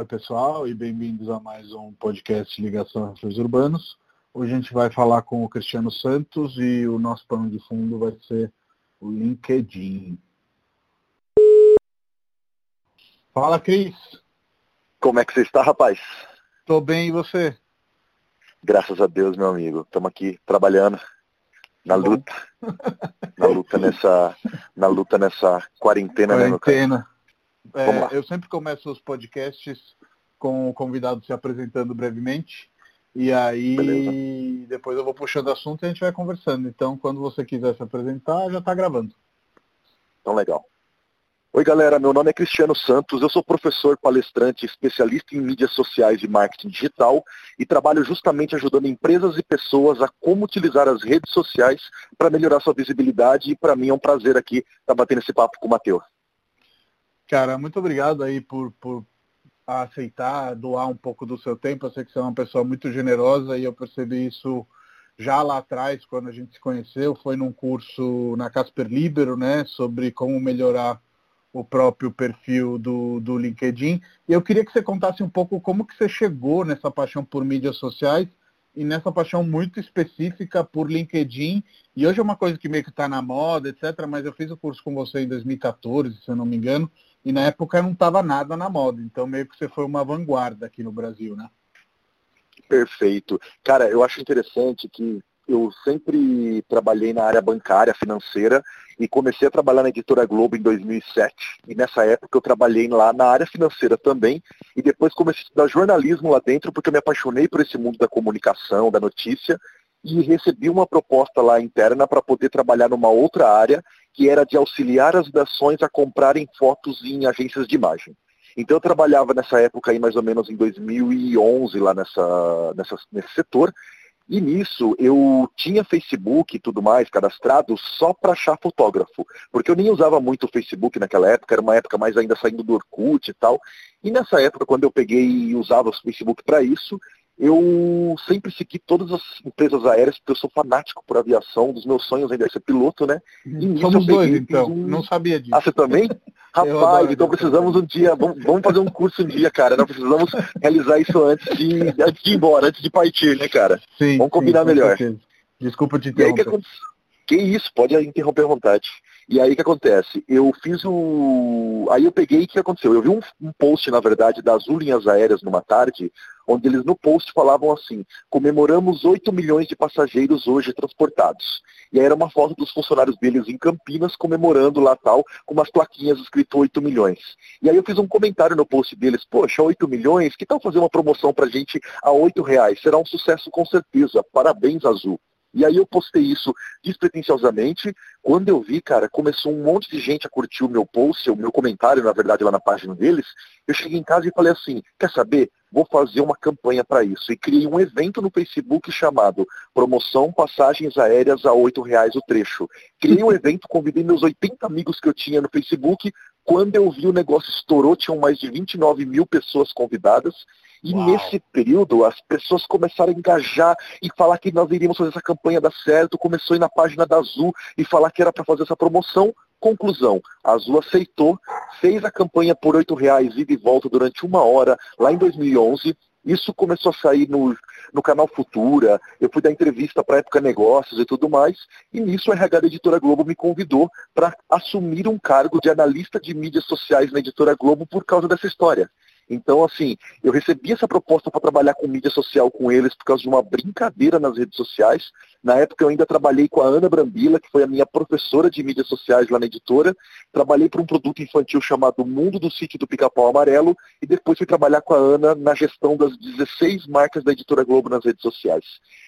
Oi, pessoal, e bem-vindos a mais um podcast Ligação Refúgios Urbanos. Hoje a gente vai falar com o Cristiano Santos e o nosso pano de fundo vai ser o LinkedIn. Fala, Cris. Como é que você está, rapaz? Tô bem, e você? Graças a Deus, meu amigo. Estamos aqui trabalhando na luta. na luta nessa, na luta nessa quarentena, quarentena. né, é, eu sempre começo os podcasts com o convidado se apresentando brevemente. E aí Beleza. depois eu vou puxando assunto e a gente vai conversando. Então, quando você quiser se apresentar, já está gravando. Então, legal. Oi, galera. Meu nome é Cristiano Santos. Eu sou professor, palestrante, especialista em mídias sociais e marketing digital e trabalho justamente ajudando empresas e pessoas a como utilizar as redes sociais para melhorar sua visibilidade. E para mim é um prazer aqui estar tá batendo esse papo com o Matheus. Cara, muito obrigado aí por, por aceitar doar um pouco do seu tempo. Eu sei que você é uma pessoa muito generosa e eu percebi isso já lá atrás, quando a gente se conheceu. Foi num curso na Casper Libero, né, sobre como melhorar o próprio perfil do, do LinkedIn. E eu queria que você contasse um pouco como que você chegou nessa paixão por mídias sociais e nessa paixão muito específica por LinkedIn. E hoje é uma coisa que meio que está na moda, etc. Mas eu fiz o curso com você em 2014, se eu não me engano e na época não estava nada na moda, então meio que você foi uma vanguarda aqui no Brasil, né? Perfeito. Cara, eu acho interessante que eu sempre trabalhei na área bancária, financeira, e comecei a trabalhar na Editora Globo em 2007. E nessa época eu trabalhei lá na área financeira também, e depois comecei a estudar jornalismo lá dentro, porque eu me apaixonei por esse mundo da comunicação, da notícia, e recebi uma proposta lá interna para poder trabalhar numa outra área, que era de auxiliar as nações a comprarem fotos em agências de imagem. Então eu trabalhava nessa época aí mais ou menos em 2011 lá nessa, nessa, nesse setor, e nisso eu tinha Facebook e tudo mais cadastrado só para achar fotógrafo, porque eu nem usava muito o Facebook naquela época, era uma época mais ainda saindo do Orkut e tal. E nessa época, quando eu peguei e usava o Facebook para isso, eu sempre segui todas as empresas aéreas, porque eu sou fanático por aviação, um dos meus sonhos ainda é ser piloto, né? E Somos dois, então. Um... Não sabia disso. Ah, você também? Rapaz, então precisamos um dia, vamos, vamos, fazer um curso um dia, cara. Nós precisamos realizar isso antes de, antes de ir embora, antes de partir, né, cara? Sim. Vamos combinar sim, melhor. Certeza. Desculpa te interromper. Que, que isso, pode interromper à vontade. E aí o que acontece? Eu fiz o. Aí eu peguei o que aconteceu? Eu vi um, um, post, na verdade, das Azul Linhas Aéreas numa tarde, onde eles no post falavam assim, comemoramos 8 milhões de passageiros hoje transportados. E aí era uma foto dos funcionários deles em Campinas comemorando lá tal, com umas plaquinhas escrito 8 milhões. E aí eu fiz um comentário no post deles, poxa, 8 milhões, que tal fazer uma promoção pra gente a 8 reais? Será um sucesso com certeza. Parabéns, Azul. E aí eu postei isso despretensiosamente. Quando eu vi, cara, começou um monte de gente a curtir o meu post, o meu comentário, na verdade, lá na página deles. Eu cheguei em casa e falei assim, quer saber? Vou fazer uma campanha para isso. E criei um evento no Facebook chamado Promoção Passagens Aéreas a R$ reais o trecho. Criei um evento, convidei meus 80 amigos que eu tinha no Facebook. Quando eu vi o negócio estourou, tinham mais de 29 mil pessoas convidadas. E Uau. nesse período, as pessoas começaram a engajar e falar que nós iríamos fazer essa campanha dar certo. Começou a ir na página da Azul e falar que era para fazer essa promoção. Conclusão, a Azul aceitou, fez a campanha por R$ reais ida e volta durante uma hora, lá em 2011. Isso começou a sair no, no canal Futura, eu fui dar entrevista para a Época Negócios e tudo mais, e nisso a RH da Editora Globo me convidou para assumir um cargo de analista de mídias sociais na Editora Globo por causa dessa história. Então, assim, eu recebi essa proposta para trabalhar com mídia social com eles por causa de uma brincadeira nas redes sociais. Na época eu ainda trabalhei com a Ana Brambila, que foi a minha professora de mídias sociais lá na editora. Trabalhei para um produto infantil chamado Mundo do Sítio do Pica-Pau Amarelo e depois fui trabalhar com a Ana na gestão das 16 marcas da editora Globo nas redes sociais.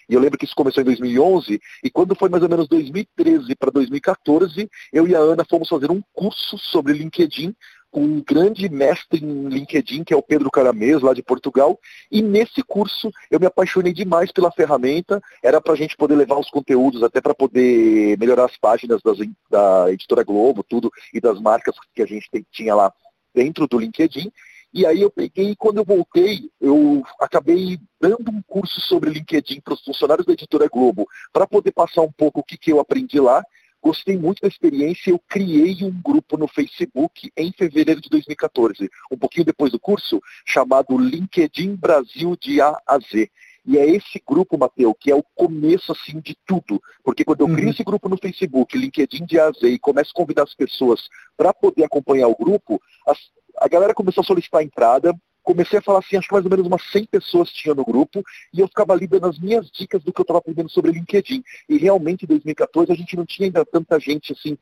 E eu lembro que isso começou em 2011 e quando foi mais ou menos 2013 para 2014, eu e a Ana fomos fazer um curso sobre LinkedIn um grande mestre em LinkedIn, que é o Pedro Caramês, lá de Portugal. E nesse curso eu me apaixonei demais pela ferramenta. Era para a gente poder levar os conteúdos, até para poder melhorar as páginas das, da Editora Globo, tudo, e das marcas que a gente tem, tinha lá dentro do LinkedIn. E aí eu peguei e quando eu voltei, eu acabei dando um curso sobre LinkedIn para os funcionários da Editora Globo, para poder passar um pouco o que, que eu aprendi lá gostei muito da experiência, eu criei um grupo no Facebook em fevereiro de 2014, um pouquinho depois do curso, chamado LinkedIn Brasil de A a Z. E é esse grupo, Mateus, que é o começo assim de tudo. Porque quando eu crio uhum. esse grupo no Facebook, LinkedIn de AZ, e começo a convidar as pessoas para poder acompanhar o grupo, as, a galera começou a solicitar a entrada, comecei a falar assim, acho que mais ou menos umas 100 pessoas tinha no grupo, e eu ficava ali dando as minhas dicas do que eu estava aprendendo sobre LinkedIn. E realmente em 2014 a gente não tinha ainda tanta gente assim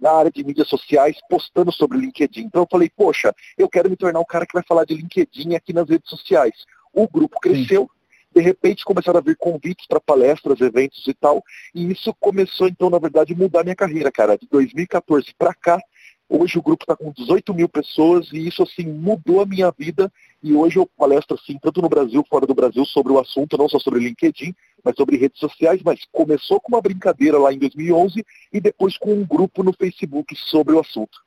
na área de mídias sociais postando sobre LinkedIn. Então eu falei, poxa, eu quero me tornar um cara que vai falar de LinkedIn aqui nas redes sociais. O grupo cresceu, Sim. de repente começaram a vir convites para palestras, eventos e tal, e isso começou então, na verdade, mudar minha carreira, cara. De 2014 para cá, Hoje o grupo está com 18 mil pessoas e isso assim mudou a minha vida e hoje eu palestro assim, tanto no Brasil fora do Brasil, sobre o assunto, não só sobre LinkedIn, mas sobre redes sociais, mas começou com uma brincadeira lá em 2011 e depois com um grupo no Facebook sobre o assunto.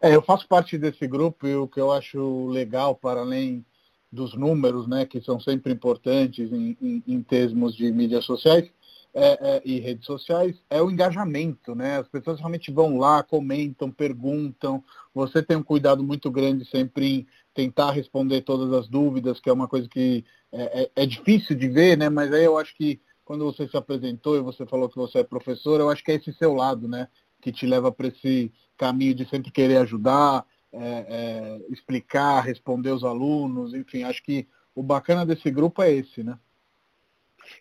É, eu faço parte desse grupo e o que eu acho legal, para além dos números, né, que são sempre importantes em, em, em termos de mídias sociais, é, é, e redes sociais é o engajamento, né? As pessoas realmente vão lá, comentam, perguntam. Você tem um cuidado muito grande sempre em tentar responder todas as dúvidas, que é uma coisa que é, é, é difícil de ver, né? Mas aí eu acho que quando você se apresentou e você falou que você é professor, eu acho que é esse seu lado, né? Que te leva para esse caminho de sempre querer ajudar, é, é, explicar, responder os alunos, enfim, acho que o bacana desse grupo é esse, né?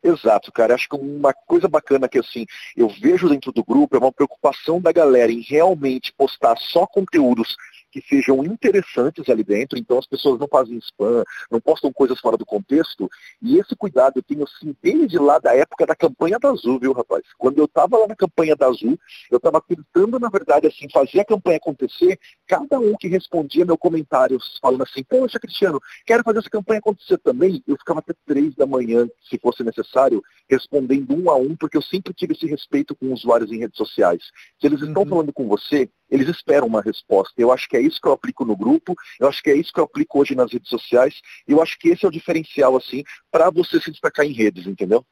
Exato, cara. Acho que uma coisa bacana que assim, eu vejo dentro do grupo é uma preocupação da galera em realmente postar só conteúdos que sejam interessantes ali dentro, então as pessoas não fazem spam, não postam coisas fora do contexto, e esse cuidado eu tenho assim desde lá da época da campanha da Azul, viu, rapaz? Quando eu estava lá na campanha da Azul, eu estava tentando, na verdade, assim, fazer a campanha acontecer, cada um que respondia meu comentário falando assim, poxa, Cristiano, quero fazer essa campanha acontecer também, eu ficava até três da manhã, se fosse necessário, respondendo um a um, porque eu sempre tive esse respeito com usuários em redes sociais. Se eles estão uhum. falando com você, eles esperam uma resposta. Eu acho que é isso que eu aplico no grupo, eu acho que é isso que eu aplico hoje nas redes sociais, e eu acho que esse é o diferencial, assim, para você se destacar em redes, entendeu?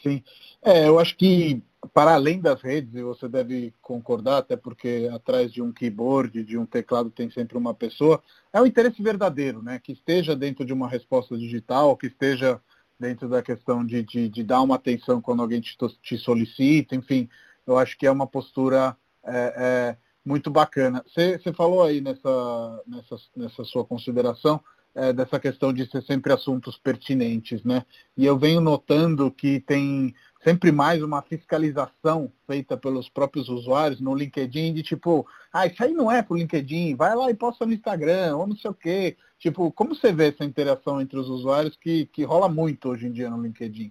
Sim. É, eu acho que para além das redes, e você deve concordar, até porque atrás de um keyboard, de um teclado tem sempre uma pessoa, é o interesse verdadeiro, né? Que esteja dentro de uma resposta digital, que esteja dentro da questão de, de, de dar uma atenção quando alguém te, te, solicita, enfim, eu acho que é uma postura é, é, muito bacana. Você falou aí nessa, nessa, nessa sua consideração é, dessa questão de ser sempre assuntos pertinentes, né? E eu venho notando que tem sempre mais uma fiscalização feita pelos próprios usuários no LinkedIn de tipo, ah, isso aí não é pro LinkedIn, vai lá e posta no Instagram, ou não sei o quê. Tipo, como você vê essa interação entre os usuários que, que rola muito hoje em dia no LinkedIn?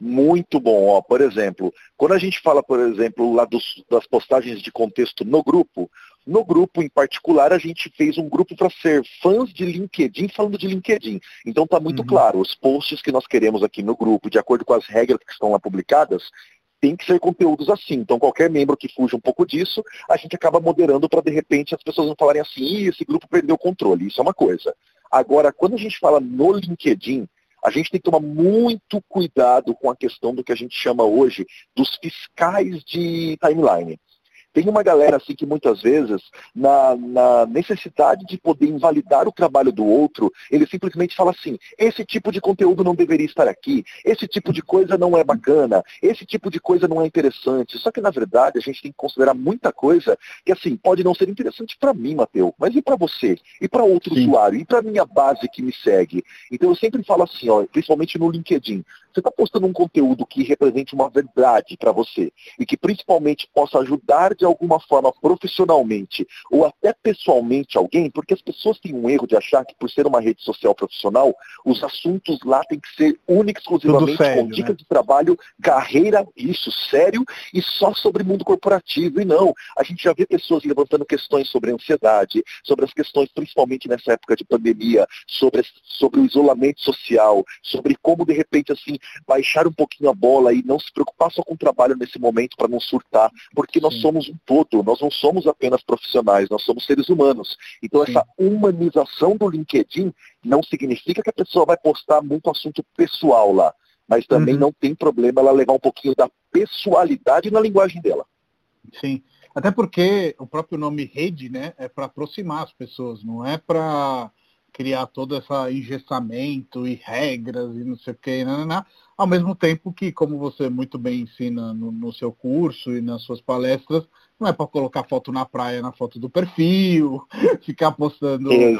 muito bom. Ó, por exemplo, quando a gente fala, por exemplo, lá dos, das postagens de contexto no grupo, no grupo em particular a gente fez um grupo para ser fãs de LinkedIn falando de LinkedIn. Então está muito uhum. claro, os posts que nós queremos aqui no grupo, de acordo com as regras que estão lá publicadas, tem que ser conteúdos assim. Então, qualquer membro que fuja um pouco disso, a gente acaba moderando para, de repente, as pessoas não falarem assim, esse grupo perdeu o controle. Isso é uma coisa. Agora, quando a gente fala no LinkedIn, a gente tem que tomar muito cuidado com a questão do que a gente chama hoje dos fiscais de timeline. Tem uma galera assim que muitas vezes, na, na, necessidade de poder invalidar o trabalho do outro, ele simplesmente fala assim, esse tipo de conteúdo não deveria estar aqui, esse tipo de coisa não é bacana, esse tipo de coisa não é interessante. Só que na verdade a gente tem que considerar muita coisa que assim, pode não ser interessante para mim, Mateus, mas e para você? E para outro Sim. usuário? E para minha base que me segue? Então eu sempre falo assim, ó, principalmente no LinkedIn, você está postando um conteúdo que represente uma verdade para você e que principalmente possa ajudar de alguma forma profissionalmente ou até pessoalmente alguém, porque as pessoas têm um erro de achar que por ser uma rede social profissional, os assuntos lá têm que ser únicos exclusivamente sério, com dicas né? de trabalho, carreira, isso, sério, e só sobre mundo corporativo. E não, a gente já vê pessoas levantando questões sobre ansiedade, sobre as questões, principalmente nessa época de pandemia, sobre, sobre o isolamento social, sobre como de repente assim baixar um pouquinho a bola e não se preocupar só com o trabalho nesse momento para não surtar, porque Sim. nós somos um todo, nós não somos apenas profissionais, nós somos seres humanos. Então essa humanização do LinkedIn não significa que a pessoa vai postar muito assunto pessoal lá, mas também uhum. não tem problema ela levar um pouquinho da pessoalidade na linguagem dela. Sim. Até porque o próprio nome rede, né, é para aproximar as pessoas, não é para criar todo esse engessamento e regras e não sei o que, ao mesmo tempo que, como você muito bem ensina no, no seu curso e nas suas palestras, não é para colocar foto na praia na foto do perfil, ficar postando, é,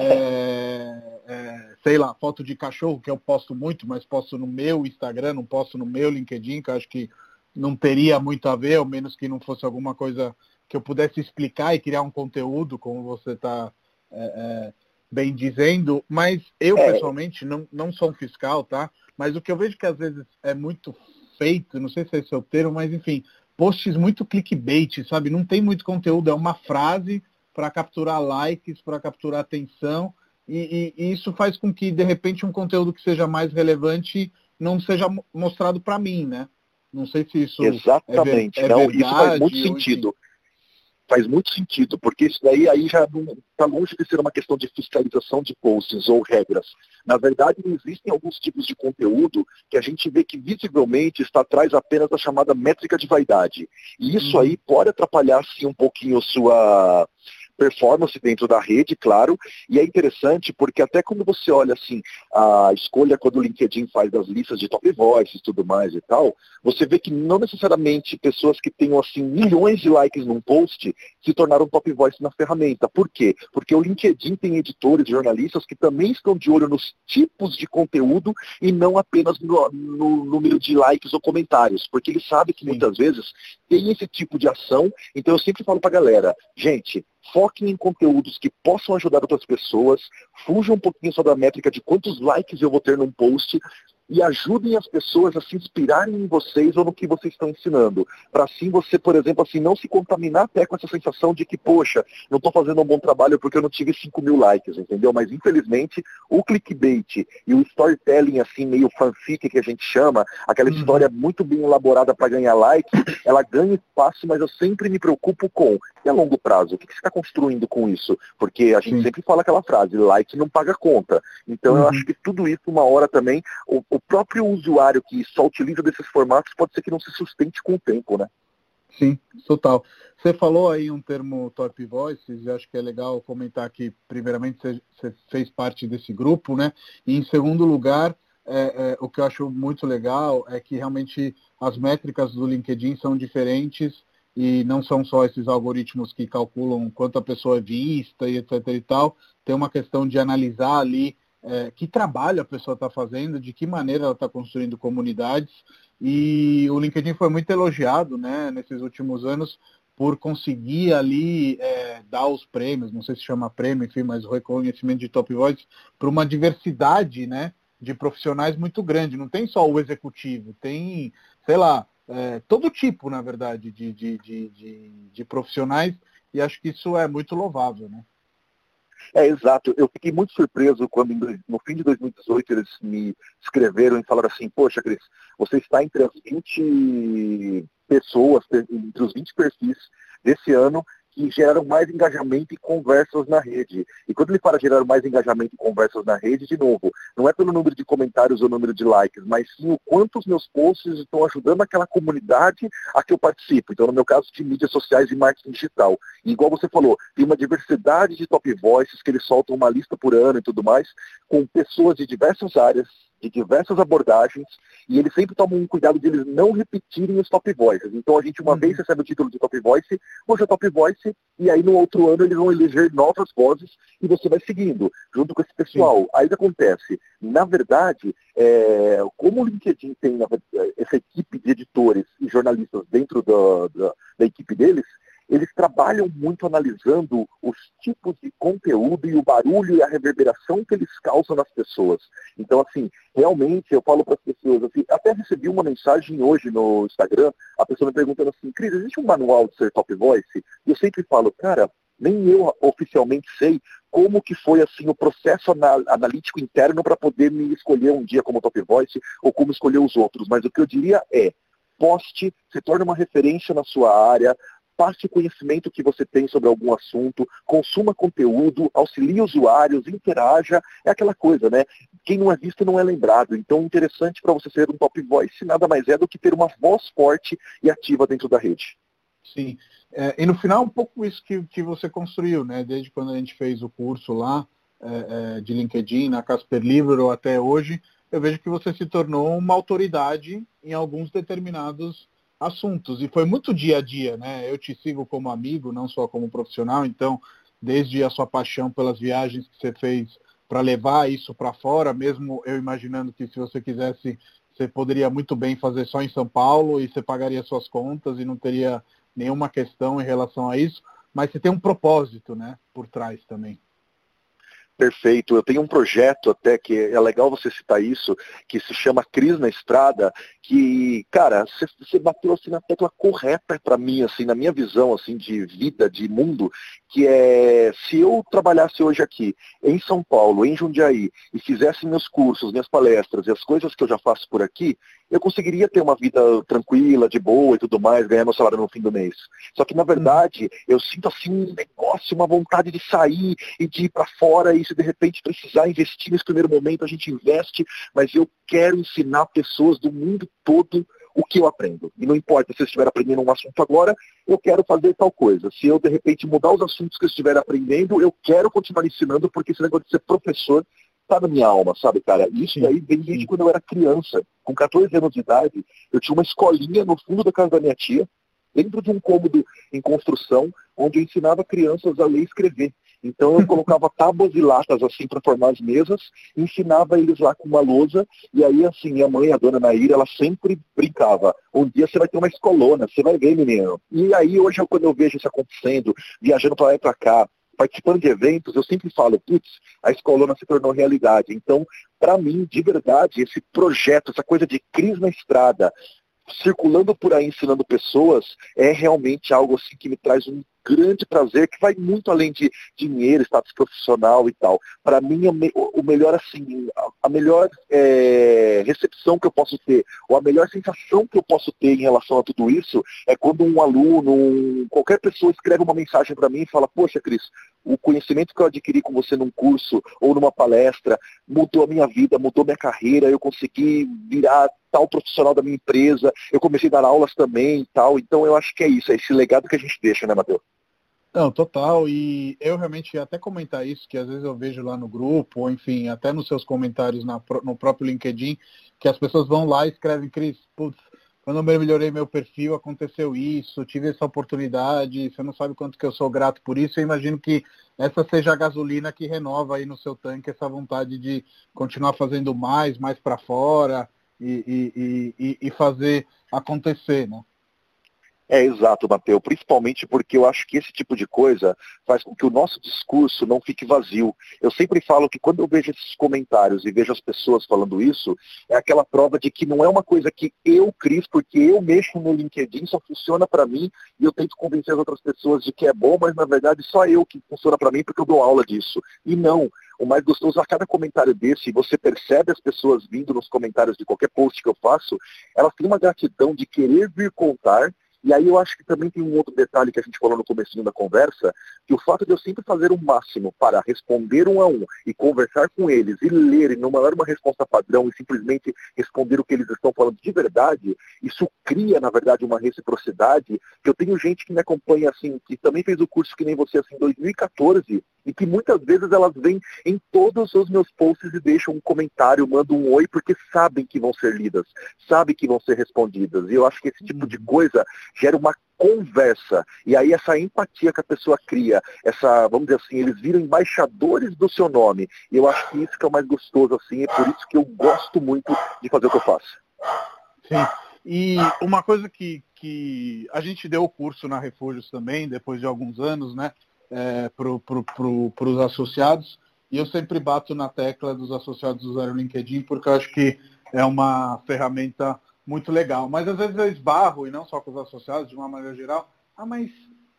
é, é, sei lá, foto de cachorro, que eu posto muito, mas posto no meu Instagram, não posto no meu LinkedIn, que eu acho que não teria muito a ver, ao menos que não fosse alguma coisa que eu pudesse explicar e criar um conteúdo, como você está é, é, bem dizendo. Mas eu, é. pessoalmente, não, não sou um fiscal, tá? Mas o que eu vejo que às vezes é muito feito, não sei se é esse o termo, mas enfim, posts muito clickbait, sabe? Não tem muito conteúdo, é uma frase para capturar likes, para capturar atenção, e, e, e, isso faz com que, de repente, um conteúdo que seja mais relevante não seja mostrado para mim, né? Não sei se isso Exatamente. É, é não, verdade, isso faz muito sentido. Faz muito sentido, porque isso daí aí já está longe de ser uma questão de fiscalização de posts ou regras. Na verdade, existem alguns tipos de conteúdo que a gente vê que visivelmente está atrás apenas da chamada métrica de vaidade. E isso hum. aí pode atrapalhar sim um pouquinho sua performance dentro da rede, claro, e é interessante porque até quando você olha assim, a escolha quando o LinkedIn faz das listas de top voices e tudo mais e tal, você vê que não necessariamente pessoas que tenham assim milhões de likes num post se tornaram top voice na ferramenta. Por quê? Porque o LinkedIn tem editores, jornalistas que também estão de olho nos tipos de conteúdo e não apenas no, no número de likes ou comentários, porque ele sabe que Sim. muitas vezes tem esse tipo de ação. Então eu sempre falo para a galera, gente, foquem em conteúdos que possam ajudar outras pessoas, fujam um pouquinho só da métrica de quantos likes eu vou ter num post, e ajudem as pessoas a se inspirarem em vocês ou no que vocês estão ensinando. Para assim você, por exemplo, assim, não se contaminar até com essa sensação de que, poxa, não estou fazendo um bom trabalho porque eu não tive 5 mil likes, entendeu? Mas infelizmente o clickbait e o storytelling assim, meio fanfic que a gente chama, aquela uhum. história muito bem elaborada para ganhar like, ela ganha espaço, mas eu sempre me preocupo com e a longo prazo, o que, que você está construindo com isso? Porque a gente Sim. sempre fala aquela frase, like não paga conta. Então uhum. eu acho que tudo isso, uma hora também, o, o próprio usuário que só utiliza desses formatos pode ser que não se sustente com o tempo, né? Sim, total. Você falou aí um termo Top Voices, e acho que é legal comentar que, primeiramente, você fez parte desse grupo, né? E, em segundo lugar, é, é, o que eu acho muito legal é que realmente as métricas do LinkedIn são diferentes e não são só esses algoritmos que calculam quanto a pessoa é vista e etc e tal. Tem uma questão de analisar ali é, que trabalho a pessoa está fazendo, de que maneira ela está construindo comunidades. E o LinkedIn foi muito elogiado né, nesses últimos anos por conseguir ali é, dar os prêmios, não sei se chama prêmio, enfim, mas o reconhecimento de top voice para uma diversidade né, de profissionais muito grande. Não tem só o executivo, tem, sei lá, é, todo tipo, na verdade, de, de, de, de, profissionais, e acho que isso é muito louvável, né? É, exato. Eu fiquei muito surpreso quando, no fim de 2018, eles me escreveram e falaram assim, poxa, Cris, você está entre as 20 pessoas, entre os 20 perfis desse ano que geraram mais engajamento e conversas na rede. E quando ele fala gerar mais engajamento e conversas na rede, de novo, não é pelo número de comentários ou número de likes, mas sim o quanto os meus posts estão ajudando aquela comunidade a que eu participo. Então, no meu caso, de mídias sociais e marketing digital. E igual você falou, tem uma diversidade de top voices que eles soltam uma lista por ano e tudo mais, com pessoas de diversas áreas, de diversas abordagens, e eles sempre tomam um cuidado de eles não repetirem os top voices. Então a gente uma uhum. vez recebe o título de top voice, hoje é top voice, e aí no outro ano eles vão eleger novas vozes e você vai seguindo, junto com esse pessoal. Sim. Aí o que acontece? Na verdade, é, como o LinkedIn tem essa equipe de editores e jornalistas dentro da, da, da equipe deles, eles trabalham muito analisando os tipos de conteúdo e o barulho e a reverberação que eles causam nas pessoas. Então, assim, realmente eu falo para as pessoas, assim, até recebi uma mensagem hoje no Instagram, a pessoa me perguntando assim, Cris, existe um manual de ser top voice? E eu sempre falo, cara, nem eu oficialmente sei como que foi assim o processo analítico interno para poder me escolher um dia como top voice ou como escolher os outros. Mas o que eu diria é, poste, se torne uma referência na sua área, passe o conhecimento que você tem sobre algum assunto, consuma conteúdo, auxilie usuários, interaja, é aquela coisa, né? Quem não é visto não é lembrado. Então, interessante para você ser um top voice nada mais é do que ter uma voz forte e ativa dentro da rede. Sim. É, e no final, um pouco isso que, que você construiu, né? Desde quando a gente fez o curso lá é, é, de LinkedIn, na Casper Libero até hoje, eu vejo que você se tornou uma autoridade em alguns determinados assuntos. E foi muito dia a dia, né? Eu te sigo como amigo, não só como profissional, então, desde a sua paixão pelas viagens que você fez para levar isso para fora, mesmo eu imaginando que se você quisesse, você poderia muito bem fazer só em São Paulo e você pagaria suas contas e não teria nenhuma questão em relação a isso, mas você tem um propósito, né, por trás também. Perfeito. Eu tenho um projeto até que é legal você citar isso, que se chama Cris na Estrada, que, cara, você, bateu assim na tecla correta para mim, assim, na minha visão assim de vida, de mundo, que é se eu trabalhasse hoje aqui em São Paulo, em Jundiaí, e fizesse meus cursos, minhas palestras e as coisas que eu já faço por aqui, eu conseguiria ter uma vida tranquila, de boa e tudo mais, ganhar meu salário no fim do mês. Só que, na verdade, eu sinto assim um negócio, uma vontade de sair e de ir para fora, e se de repente precisar investir nesse primeiro momento, a gente investe, mas eu quero ensinar pessoas do mundo todo o que eu aprendo. E não importa se eu estiver aprendendo um assunto agora, eu quero fazer tal coisa. Se eu, de repente, mudar os assuntos que eu estiver aprendendo, eu quero continuar ensinando, porque esse negócio de ser professor tá na minha alma, sabe, cara? Isso daí vem desde quando eu era criança. Com 14 anos de idade, eu tinha uma escolinha no fundo da casa da minha tia, dentro de um cômodo em construção, onde eu ensinava crianças a ler e escrever. Então eu colocava tábuas e latas assim para formar as mesas, ensinava eles lá com uma lousa, e aí assim, minha mãe, a dona Naira, ela sempre brincava, um dia você vai ter uma escolona, você vai ver, menino. E aí hoje, quando eu vejo isso acontecendo, viajando para lá e para cá, participando de eventos, eu sempre falo, putz, a escolona se tornou realidade. Então, para mim, de verdade, esse projeto, essa coisa de crise na estrada, circulando por aí ensinando pessoas, é realmente algo assim que me traz um grande prazer que vai muito além de dinheiro, status profissional e tal. Para mim, o melhor assim, a melhor é, recepção que eu posso ter, ou a melhor sensação que eu posso ter em relação a tudo isso, é quando um aluno, um, qualquer pessoa escreve uma mensagem para mim e fala, poxa, Cris, o conhecimento que eu adquiri com você num curso ou numa palestra mudou a minha vida, mudou minha carreira, eu consegui virar tal profissional da minha empresa, eu comecei a dar aulas também e tal. Então eu acho que é isso, é esse legado que a gente deixa, né, Matheus? Não, total. E eu realmente ia até comentar isso, que às vezes eu vejo lá no grupo, ou enfim, até nos seus comentários na, no próprio LinkedIn, que as pessoas vão lá e escrevem, Cris, putz, quando eu melhorei meu perfil, aconteceu isso, tive essa oportunidade, você não sabe quanto que eu sou grato por isso. Eu imagino que essa seja a gasolina que renova aí no seu tanque essa vontade de continuar fazendo mais, mais para fora e, e, e, e fazer acontecer, né? É exato, Mateu, principalmente porque eu acho que esse tipo de coisa faz com que o nosso discurso não fique vazio. Eu sempre falo que quando eu vejo esses comentários e vejo as pessoas falando isso, é aquela prova de que não é uma coisa que eu, Cris, porque eu mexo no LinkedIn, só funciona para mim e eu tento convencer as outras pessoas de que é bom, mas na verdade só eu que funciona para mim porque eu dou aula disso. E não, o mais gostoso a cada comentário desse, você percebe as pessoas vindo nos comentários de qualquer post que eu faço, elas têm uma gratidão de querer vir contar e aí eu acho que também tem um outro detalhe que a gente falou no começo da conversa, que o fato de eu sempre fazer o máximo para responder um a um e conversar com eles e ler e não mandar uma resposta padrão e simplesmente responder o que eles estão falando de verdade, isso cria, na verdade, uma reciprocidade, que eu tenho gente que me acompanha assim, que também fez o curso que nem você assim, em 2014, e que muitas vezes elas vêm em todos os meus posts e deixam um comentário, mandam um oi, porque sabem que vão ser lidas, sabem que vão ser respondidas. E eu acho que esse tipo de coisa gera uma conversa. E aí essa empatia que a pessoa cria, essa, vamos dizer assim, eles viram embaixadores do seu nome. E eu acho que isso que é o mais gostoso, assim, é por isso que eu gosto muito de fazer o que eu faço. Sim. E uma coisa que, que a gente deu o curso na Refúgios também, depois de alguns anos, né, é, para pro, pro, os associados, e eu sempre bato na tecla dos associados usarem o LinkedIn, porque eu acho que é uma ferramenta muito legal. Mas às vezes eu esbarro, e não só com os associados, de uma maneira geral, ah, mas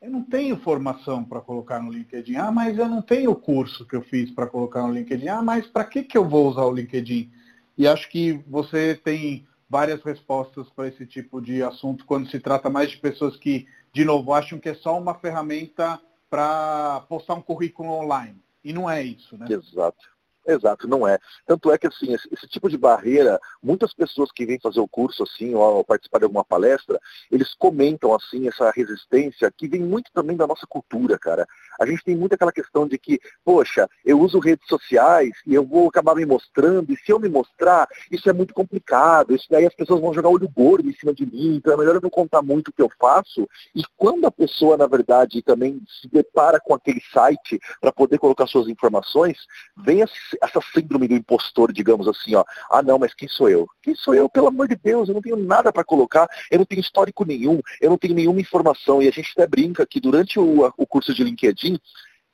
eu não tenho formação para colocar no LinkedIn. Ah, mas eu não tenho curso que eu fiz para colocar no LinkedIn. Ah, mas para que, que eu vou usar o LinkedIn? E acho que você tem várias respostas para esse tipo de assunto quando se trata mais de pessoas que, de novo, acham que é só uma ferramenta para postar um currículo online. E não é isso, né? Exato. Exato, não é. Tanto é que assim, esse, esse, tipo de barreira, muitas pessoas que vêm fazer o curso assim, ou, ou participar de alguma palestra, eles comentam assim essa resistência que vem muito também da nossa cultura, cara. A gente tem muito aquela questão de que, poxa, eu uso redes sociais e eu vou acabar me mostrando, e se eu me mostrar, isso é muito complicado, isso daí as pessoas vão jogar olho gordo em cima de mim, então é melhor eu não contar muito o que eu faço. E quando a pessoa, na verdade, também se depara com aquele site para poder colocar suas informações, vem essa síndrome do impostor, digamos assim, ó. Ah, não, mas quem sou eu? Quem sou eu? Pelo amor de Deus, eu não tenho nada para colocar, eu não tenho histórico nenhum, eu não tenho nenhuma informação. E a gente até brinca que durante o, o curso de LinkedIn,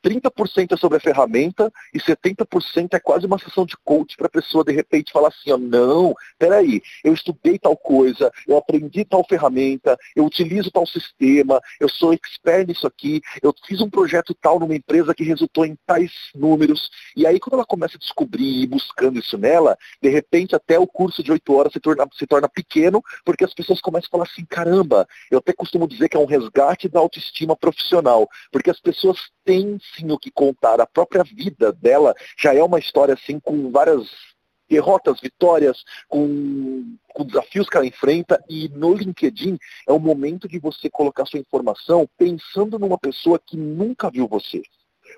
30% é sobre a ferramenta e 70% é quase uma sessão de coach para a pessoa de repente falar assim, ó, não, peraí, eu estudei tal coisa, eu aprendi tal ferramenta, eu utilizo tal sistema, eu sou expert nisso aqui, eu fiz um projeto tal numa empresa que resultou em tais números. E aí quando ela começa a descobrir e buscando isso nela, de repente até o curso de 8 horas se torna, se torna pequeno, porque as pessoas começam a falar assim, caramba, eu até costumo dizer que é um resgate da autoestima profissional, porque as pessoas têm sim o que contar. A própria vida dela já é uma história assim com várias derrotas, vitórias, com, com desafios que ela enfrenta. E no LinkedIn é o momento de você colocar sua informação pensando numa pessoa que nunca viu você.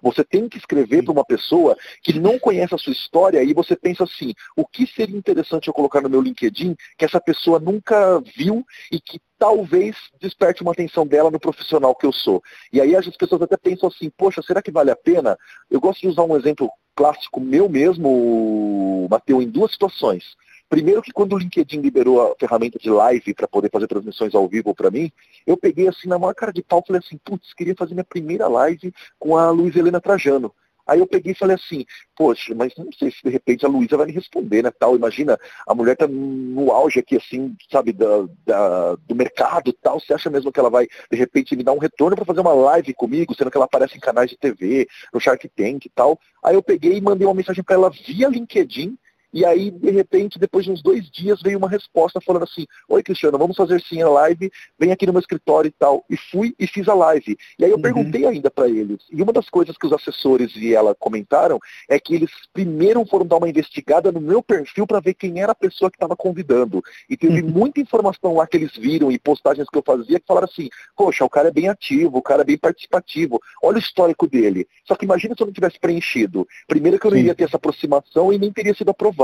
Você tem que escrever para uma pessoa que não conhece a sua história e você pensa assim, o que seria interessante eu colocar no meu LinkedIn que essa pessoa nunca viu e que talvez desperte uma atenção dela no profissional que eu sou. E aí as pessoas até pensam assim, poxa, será que vale a pena? Eu gosto de usar um exemplo clássico meu mesmo, Mateus, em duas situações. Primeiro que quando o LinkedIn liberou a ferramenta de live para poder fazer transmissões ao vivo para mim, eu peguei assim na maior cara de pau, falei assim, putz, queria fazer minha primeira live com a Luiz Helena Trajano. Aí eu peguei e falei assim, poxa, mas não sei se de repente a Luísa vai me responder, né? Tal, imagina, a mulher tá no auge aqui, assim, sabe, da, da, do mercado tal. Você acha mesmo que ela vai, de repente, me dar um retorno para fazer uma live comigo, sendo que ela aparece em canais de TV, no Shark Tank e tal? Aí eu peguei e mandei uma mensagem para ela via LinkedIn e aí, de repente, depois de uns dois dias, veio uma resposta falando assim, oi Cristiano, vamos fazer sim a live, vem aqui no meu escritório e tal. E fui e fiz a live. E aí eu uhum. perguntei ainda para eles. E uma das coisas que os assessores e ela comentaram é que eles primeiro foram dar uma investigada no meu perfil para ver quem era a pessoa que estava convidando. E teve uhum. muita informação lá que eles viram e postagens que eu fazia que falaram assim, poxa, o cara é bem ativo, o cara é bem participativo, olha o histórico dele. Só que imagina se eu não tivesse preenchido. Primeiro que eu não Sim. ia ter essa aproximação e nem teria sido aprovado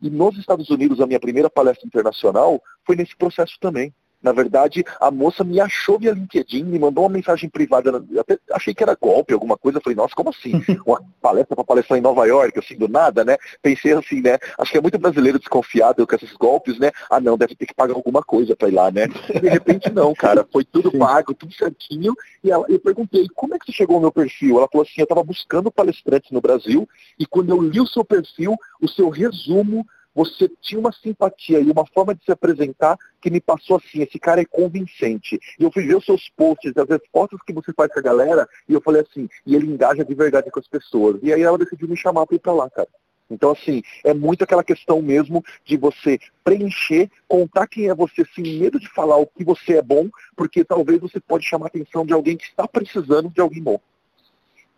E nos Estados Unidos, a minha primeira palestra internacional foi nesse processo também. Na verdade, a moça me achou via LinkedIn, me mandou uma mensagem privada. Até achei que era golpe, alguma coisa. Falei, nossa, como assim? Uma palestra para palestrar em Nova York, assim, do nada, né? Pensei assim, né? Acho que é muito brasileiro desconfiado com esses golpes, né? Ah, não, deve ter que pagar alguma coisa para ir lá, né? E de repente, não, cara. Foi tudo Sim. pago, tudo certinho. E ela, eu perguntei, como é que você chegou ao meu perfil? Ela falou assim, eu estava buscando palestrantes no Brasil e quando eu li o seu perfil, o seu resumo você tinha uma simpatia e uma forma de se apresentar que me passou assim, esse cara é convincente. E eu fui ver os seus posts, as respostas que você faz com a galera, e eu falei assim, e ele engaja de verdade com as pessoas. E aí ela decidiu me chamar para ir para lá, cara. Então, assim, é muito aquela questão mesmo de você preencher, contar quem é você sem medo de falar o que você é bom, porque talvez você pode chamar a atenção de alguém que está precisando de alguém bom.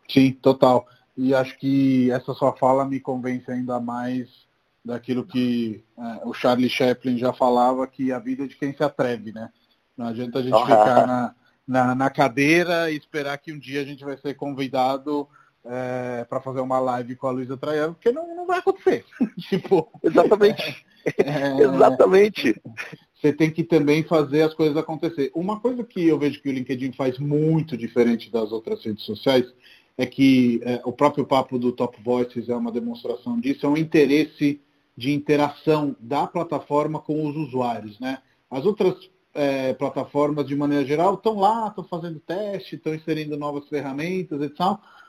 Sim, total. E acho que essa sua fala me convence ainda mais daquilo que é, o Charlie Chaplin já falava, que a vida é de quem se atreve, né? Não adianta a gente ficar na, na, na, cadeira e esperar que um dia a gente vai ser convidado é, para fazer uma live com a Luísa Traiano, porque não, não vai acontecer. tipo, Exatamente. É, Exatamente. Você tem que também fazer as coisas acontecer. Uma coisa que eu vejo que o LinkedIn faz muito diferente das outras redes sociais é que é, o próprio papo do Top Voices é uma demonstração disso, é um interesse de interação da plataforma com os usuários. Né? As outras é, plataformas, de maneira geral, estão lá, estão fazendo teste, estão inserindo novas ferramentas, etc.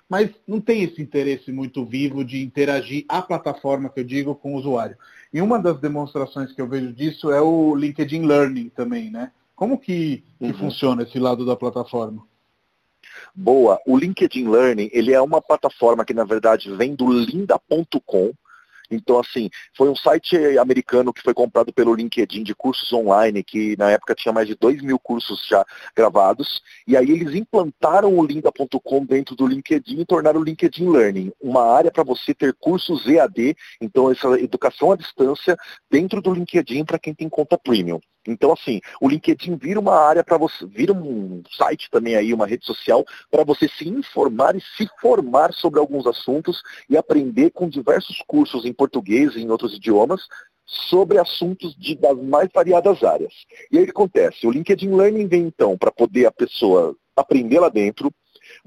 Mas não tem esse interesse muito vivo de interagir a plataforma, que eu digo, com o usuário. E uma das demonstrações que eu vejo disso é o LinkedIn Learning também, né? Como que, que uhum. funciona esse lado da plataforma? Boa. O LinkedIn Learning, ele é uma plataforma que, na verdade, vem do linda.com, Então, assim, foi um site americano que foi comprado pelo LinkedIn de cursos online, que na época tinha mais de 2 mil cursos já gravados. E aí eles implantaram o Linda.com dentro do LinkedIn e tornaram o LinkedIn Learning, uma área para você ter cursos EAD, então essa educação à distância dentro do LinkedIn para quem tem conta premium. Então, assim, o LinkedIn vira uma área para você, vira um site também aí, uma rede social, para você se informar e se formar sobre alguns assuntos e aprender com diversos cursos em português e em outros idiomas sobre assuntos de, das mais variadas áreas. E aí o que acontece? O LinkedIn Learning vem então para poder a pessoa aprender lá dentro,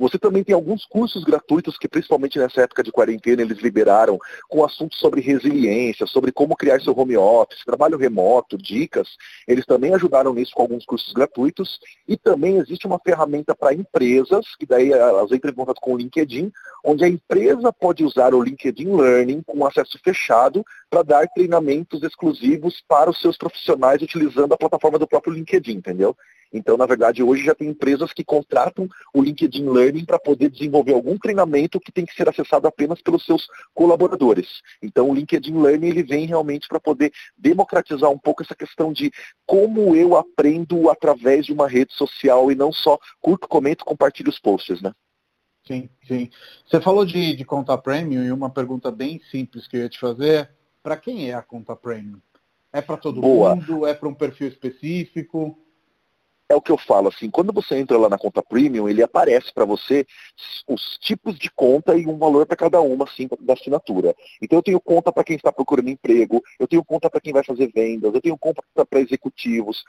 você também tem alguns cursos gratuitos que, principalmente nessa época de quarentena, eles liberaram com assuntos sobre resiliência, sobre como criar seu home office, trabalho remoto, dicas. Eles também ajudaram nisso com alguns cursos gratuitos. E também existe uma ferramenta para empresas, que daí elas entram em contato com o LinkedIn, onde a empresa pode usar o LinkedIn Learning com acesso fechado para dar treinamentos exclusivos para os seus profissionais utilizando a plataforma do próprio LinkedIn, entendeu? Então, na verdade, hoje já tem empresas que contratam o LinkedIn Learning para poder desenvolver algum treinamento que tem que ser acessado apenas pelos seus colaboradores. Então, o LinkedIn Learning ele vem realmente para poder democratizar um pouco essa questão de como eu aprendo através de uma rede social e não só curto, comento, compartilho os posts, né? Sim, sim. Você falou de, de conta premium e uma pergunta bem simples que eu ia te fazer. Para quem é a conta premium? É para todo Boa. mundo? É para um perfil específico? É o que eu falo, assim, quando você entra lá na conta premium, ele aparece para você os tipos de conta e um valor para cada uma, assim, da assinatura. Então eu tenho conta para quem está procurando emprego, eu tenho conta para quem vai fazer vendas, eu tenho conta para executivos,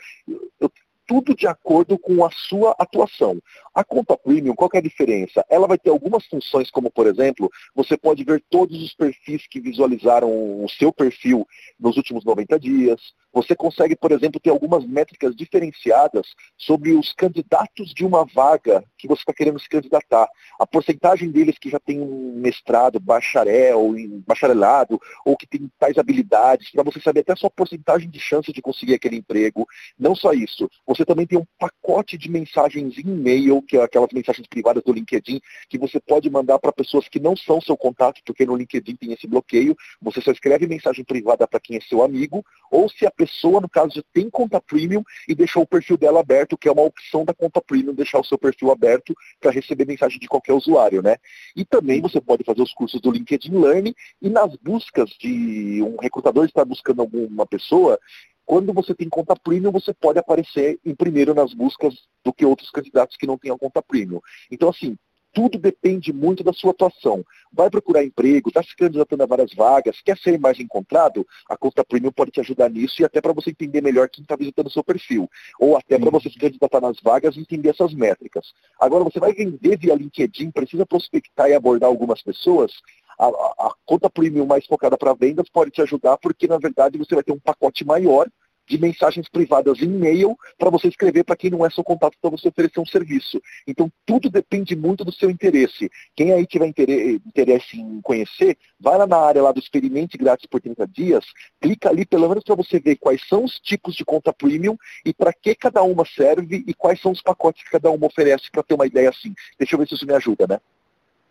eu, tudo de acordo com a sua atuação. A conta premium, qual é a diferença? Ela vai ter algumas funções, como por exemplo, você pode ver todos os perfis que visualizaram o seu perfil nos últimos 90 dias, você consegue, por exemplo, ter algumas métricas diferenciadas sobre os candidatos de uma vaga que você está querendo se candidatar. A porcentagem deles que já tem um mestrado, bacharel, bacharelado, ou que tem tais habilidades, para você saber até a sua porcentagem de chance de conseguir aquele emprego. Não só isso, você também tem um pacote de mensagens em e-mail, que é aquelas mensagens privadas do LinkedIn, que você pode mandar para pessoas que não são seu contato, porque no LinkedIn tem esse bloqueio. Você só escreve mensagem privada para quem é seu amigo, ou se a pessoa, no caso, já tem conta premium e deixou o perfil dela aberto, que é uma opção da conta premium, deixar o seu perfil aberto para receber mensagem de qualquer usuário, né? E também você pode fazer os cursos do LinkedIn Learning e nas buscas de um recrutador está buscando alguma pessoa, quando você tem conta premium, você pode aparecer em primeiro nas buscas do que outros candidatos que não tenham conta premium. Então, assim, tudo depende muito da sua atuação. Vai procurar emprego, está se candidatando a várias vagas, quer ser mais encontrado? A conta premium pode te ajudar nisso e até para você entender melhor quem está visitando o seu perfil. Ou até para você se candidatar nas vagas e entender essas métricas. Agora, você vai vender via LinkedIn, precisa prospectar e abordar algumas pessoas, a, a, a, conta premium mais focada para vendas pode te ajudar, porque na verdade você vai ter um pacote maior de mensagens privadas em e-mail para você escrever para quem não é seu contato para você oferecer um serviço. Então, tudo depende muito do seu interesse. Quem aí tiver interesse em conhecer, vai lá na área lá do experimente grátis por 30 dias, clica ali pelo menos para você ver quais são os tipos de conta premium e para que cada uma serve e quais são os pacotes que cada uma oferece para ter uma ideia assim. Deixa eu ver se isso me ajuda, né?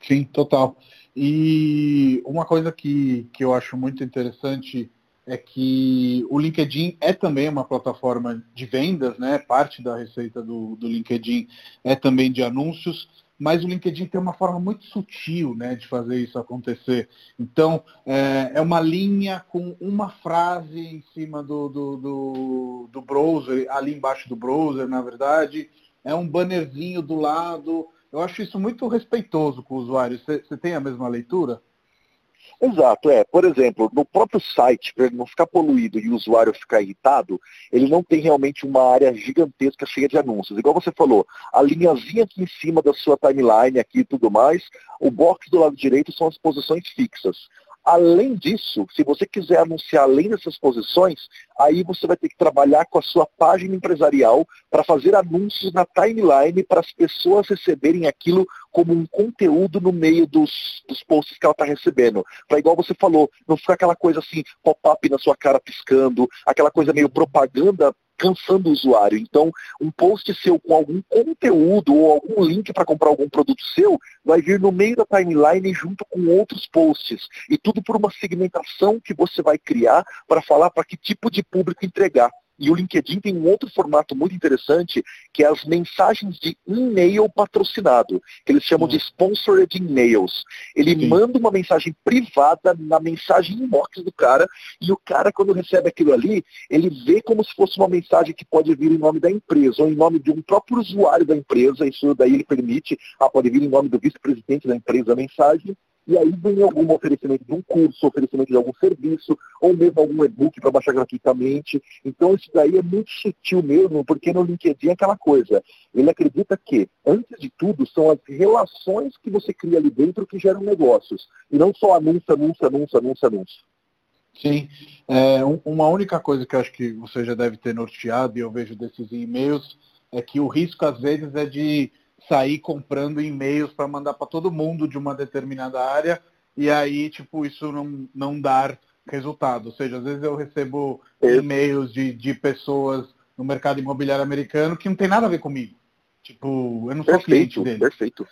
Sim, total. E uma coisa que, que eu acho muito interessante é que o LinkedIn é também uma plataforma de vendas, né? Parte da receita do, do LinkedIn é também de anúncios, mas o LinkedIn tem uma forma muito sutil né, de fazer isso acontecer. Então, é, é uma linha com uma frase em cima do, do, do, do browser, ali embaixo do browser, na verdade, é um bannerzinho do lado. Eu acho isso muito respeitoso com o usuário. Você tem a mesma leitura? Exato, é. Por exemplo, no próprio site, para ele não ficar poluído e o usuário ficar irritado, ele não tem realmente uma área gigantesca cheia de anúncios. Igual você falou, a linhazinha aqui em cima da sua timeline aqui e tudo mais, o box do lado direito são as posições fixas. Além disso, se você quiser anunciar além dessas posições, aí você vai ter que trabalhar com a sua página empresarial para fazer anúncios na timeline para as pessoas receberem aquilo como um conteúdo no meio dos, dos posts que ela está recebendo. Para igual você falou, não ficar aquela coisa assim, pop-up na sua cara piscando, aquela coisa meio propaganda cansando o usuário. Então, um post seu com algum conteúdo ou algum link para comprar algum produto seu vai vir no meio da timeline junto com outros posts. E tudo por uma segmentação que você vai criar para falar para que tipo de público entregar. E o LinkedIn tem um outro formato muito interessante, que é as mensagens de e-mail patrocinado, que eles chamam de hum. sponsored emails. Ele Sim. manda uma mensagem privada na mensagem inbox do cara, e o cara, quando recebe aquilo ali, ele vê como se fosse uma mensagem que pode vir em nome da empresa, ou em nome de um próprio usuário da empresa, isso daí ele permite, ah, pode vir em nome do vice-presidente da empresa a mensagem, e aí vem algum oferecimento de um curso, oferecimento de algum serviço, ou mesmo algum e-book para baixar gratuitamente. Então isso daí é muito sutil mesmo, porque no LinkedIn é aquela coisa. Ele acredita que, antes de tudo, são as relações que você cria ali dentro que geram negócios. E não só anúncio, anúncio, anúncio, anúncio, anúncio. Sim. É, uma única coisa que eu acho que você já deve ter norteado, e eu vejo desses e-mails, é que o risco às vezes é de sair comprando e-mails para mandar para todo mundo de uma determinada área e aí, tipo, isso não, não dar resultado. Ou seja, às vezes eu recebo e-mails de, de pessoas no mercado imobiliário americano que não tem nada a ver comigo. Tipo, eu não sou perfeito, cliente dele. Perfeito.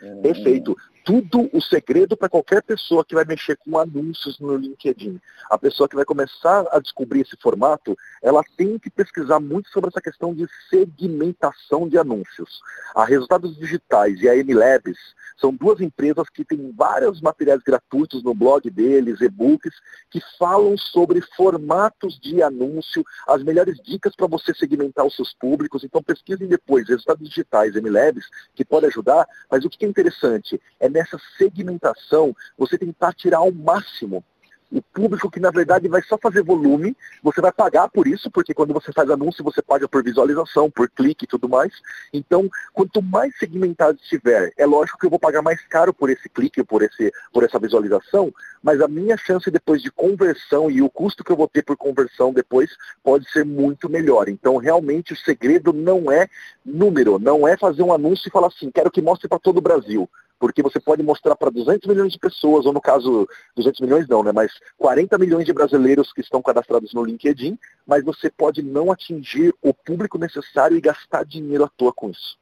É... Perfeito tudo o segredo para qualquer pessoa que vai mexer com anúncios no LinkedIn. A pessoa que vai começar a descobrir esse formato, ela tem que pesquisar muito sobre essa questão de segmentação de anúncios. A Resultados Digitais e a MLabs são duas empresas que têm vários materiais gratuitos no blog deles, e-books, que falam sobre formatos de anúncio, as melhores dicas para você segmentar os seus públicos. Então pesquisem depois, Resultados Digitais, MLabs, que pode ajudar, mas o que é interessante é nessa segmentação você tentar tirar ao máximo o público que na verdade vai só fazer volume, você vai pagar por isso, porque quando você faz anúncio você paga por visualização, por clique e tudo mais. Então, quanto mais segmentado estiver, é lógico que eu vou pagar mais caro por esse clique, por, esse, por essa visualização, mas a minha chance depois de conversão e o custo que eu vou ter por conversão depois pode ser muito melhor. Então, realmente, o segredo não é número, não é fazer um anúncio e falar assim, quero que mostre para todo o Brasil porque você pode mostrar para 200 milhões de pessoas, ou no caso, 200 milhões não, né, mas 40 milhões de brasileiros que estão cadastrados no LinkedIn, mas você pode não atingir o público necessário e gastar dinheiro à toa com isso.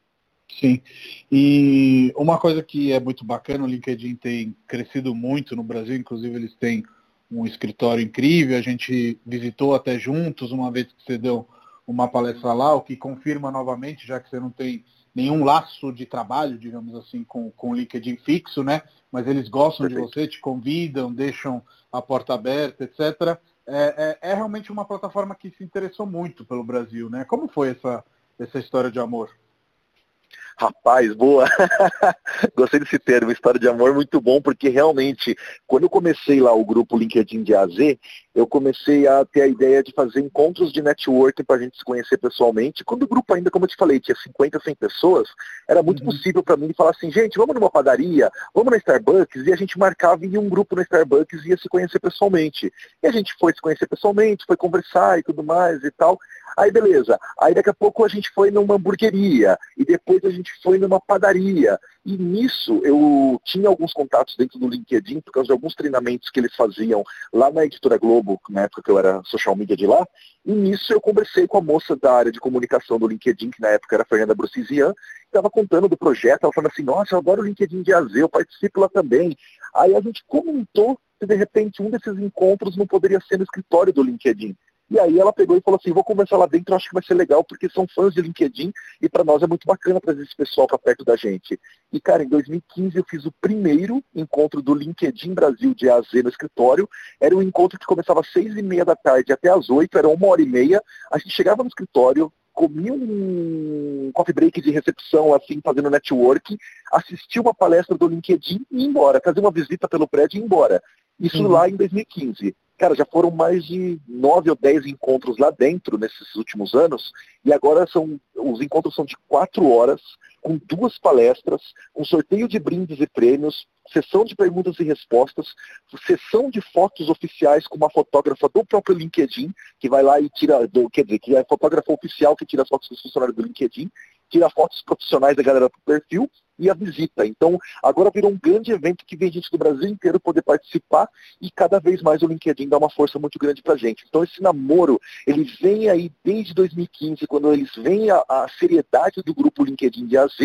Sim. E uma coisa que é muito bacana, o LinkedIn tem crescido muito no Brasil, inclusive eles têm um escritório incrível, a gente visitou até juntos uma vez que você deu uma palestra lá, o que confirma novamente, já que você não tem nenhum laço de trabalho, digamos assim, com, com o LinkedIn fixo, né? Mas eles gostam Perfeito. de você, te convidam, deixam a porta aberta, etc. É, é, é, realmente uma plataforma que se interessou muito pelo Brasil, né? Como foi essa, essa história de amor? Rapaz, boa. Gostei desse termo, história de amor, muito bom, porque realmente, quando eu comecei lá o grupo LinkedIn de AZ, eu comecei a ter a ideia de fazer encontros de networking para a gente se conhecer pessoalmente. Quando o grupo ainda, como eu te falei, tinha 50, 100 pessoas, era muito uhum. possível para mim falar assim, gente, vamos numa padaria, vamos na Starbucks, e a gente marcava em um grupo na Starbucks e ia se conhecer pessoalmente. E a gente foi se conhecer pessoalmente, foi conversar e tudo mais e tal. Aí beleza. Aí daqui a pouco a gente foi numa hamburgueria e depois a gente foi numa padaria. E nisso eu tinha alguns contatos dentro do LinkedIn por causa de alguns treinamentos que eles faziam lá na Editora Globo, na época que eu era social media de lá. E nisso eu conversei com a moça da área de comunicação do LinkedIn, que na época era Fernanda Brucisian, estava contando do projeto, ela falando assim, nossa, eu adoro o LinkedIn de AZ, eu participo lá também. Aí a gente comentou se de repente um desses encontros não poderia ser no escritório do LinkedIn. E aí ela pegou e falou assim, vou conversar lá dentro, acho que vai ser legal, porque são fãs de LinkedIn e para nós é muito bacana trazer esse pessoal para perto da gente. E, cara, em 2015 eu fiz o primeiro encontro do LinkedIn Brasil de AZ no escritório. Era um encontro que começava às seis e meia da tarde até às oito, era uma hora e meia. A gente chegava no escritório, comia um coffee break de recepção, assim, fazendo network, assistia uma palestra do LinkedIn e ia embora, fazer uma visita pelo prédio e ir embora. Isso uhum. lá em 2015. Cara, já foram mais de nove ou dez encontros lá dentro nesses últimos anos, e agora são os encontros são de quatro horas, com duas palestras, com sorteio de brindes e prêmios, sessão de perguntas e respostas, sessão de fotos oficiais com uma fotógrafa do próprio LinkedIn, que vai lá e tira, do, quer dizer, que é a fotógrafa oficial que tira as fotos dos funcionários do LinkedIn, tira fotos profissionais da galera pro perfil e a visita. Então, agora virou um grande evento que vem gente do Brasil inteiro poder participar e cada vez mais o LinkedIn dá uma força muito grande para gente. Então, esse namoro, ele vem aí desde 2015, quando eles veem a, a seriedade do grupo LinkedIn de AZ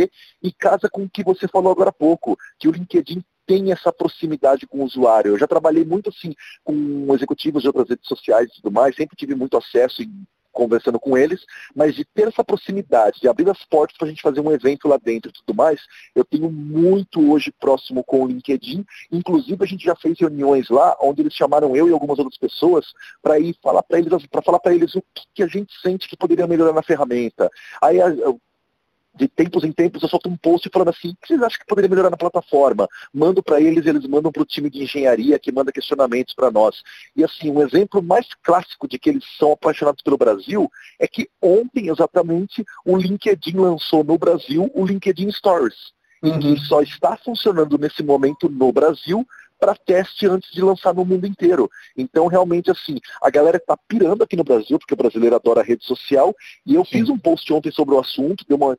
e casa com o que você falou agora há pouco, que o LinkedIn tem essa proximidade com o usuário. Eu já trabalhei muito assim com executivos de outras redes sociais e tudo mais, sempre tive muito acesso e conversando com eles, mas de ter essa proximidade, de abrir as portas para a gente fazer um evento lá dentro e tudo mais, eu tenho muito hoje próximo com o LinkedIn. Inclusive a gente já fez reuniões lá, onde eles chamaram eu e algumas outras pessoas para ir falar para eles, para falar para eles o que, que, a gente sente que poderia melhorar na ferramenta. Aí de tempos em tempos eu solto um post falando assim, o que vocês acham que poderia melhorar na plataforma? Mando para eles, eles mandam para o time de engenharia que manda questionamentos para nós. E assim, um exemplo mais clássico de que eles são apaixonados pelo Brasil é que ontem exatamente o LinkedIn lançou no Brasil o LinkedIn Stories. Uhum. que só está funcionando nesse momento no Brasil para teste antes de lançar no mundo inteiro. Então, realmente, assim, a galera está pirando aqui no Brasil, porque o brasileiro adora rede social, e eu Sim. fiz um post ontem sobre o assunto, deu um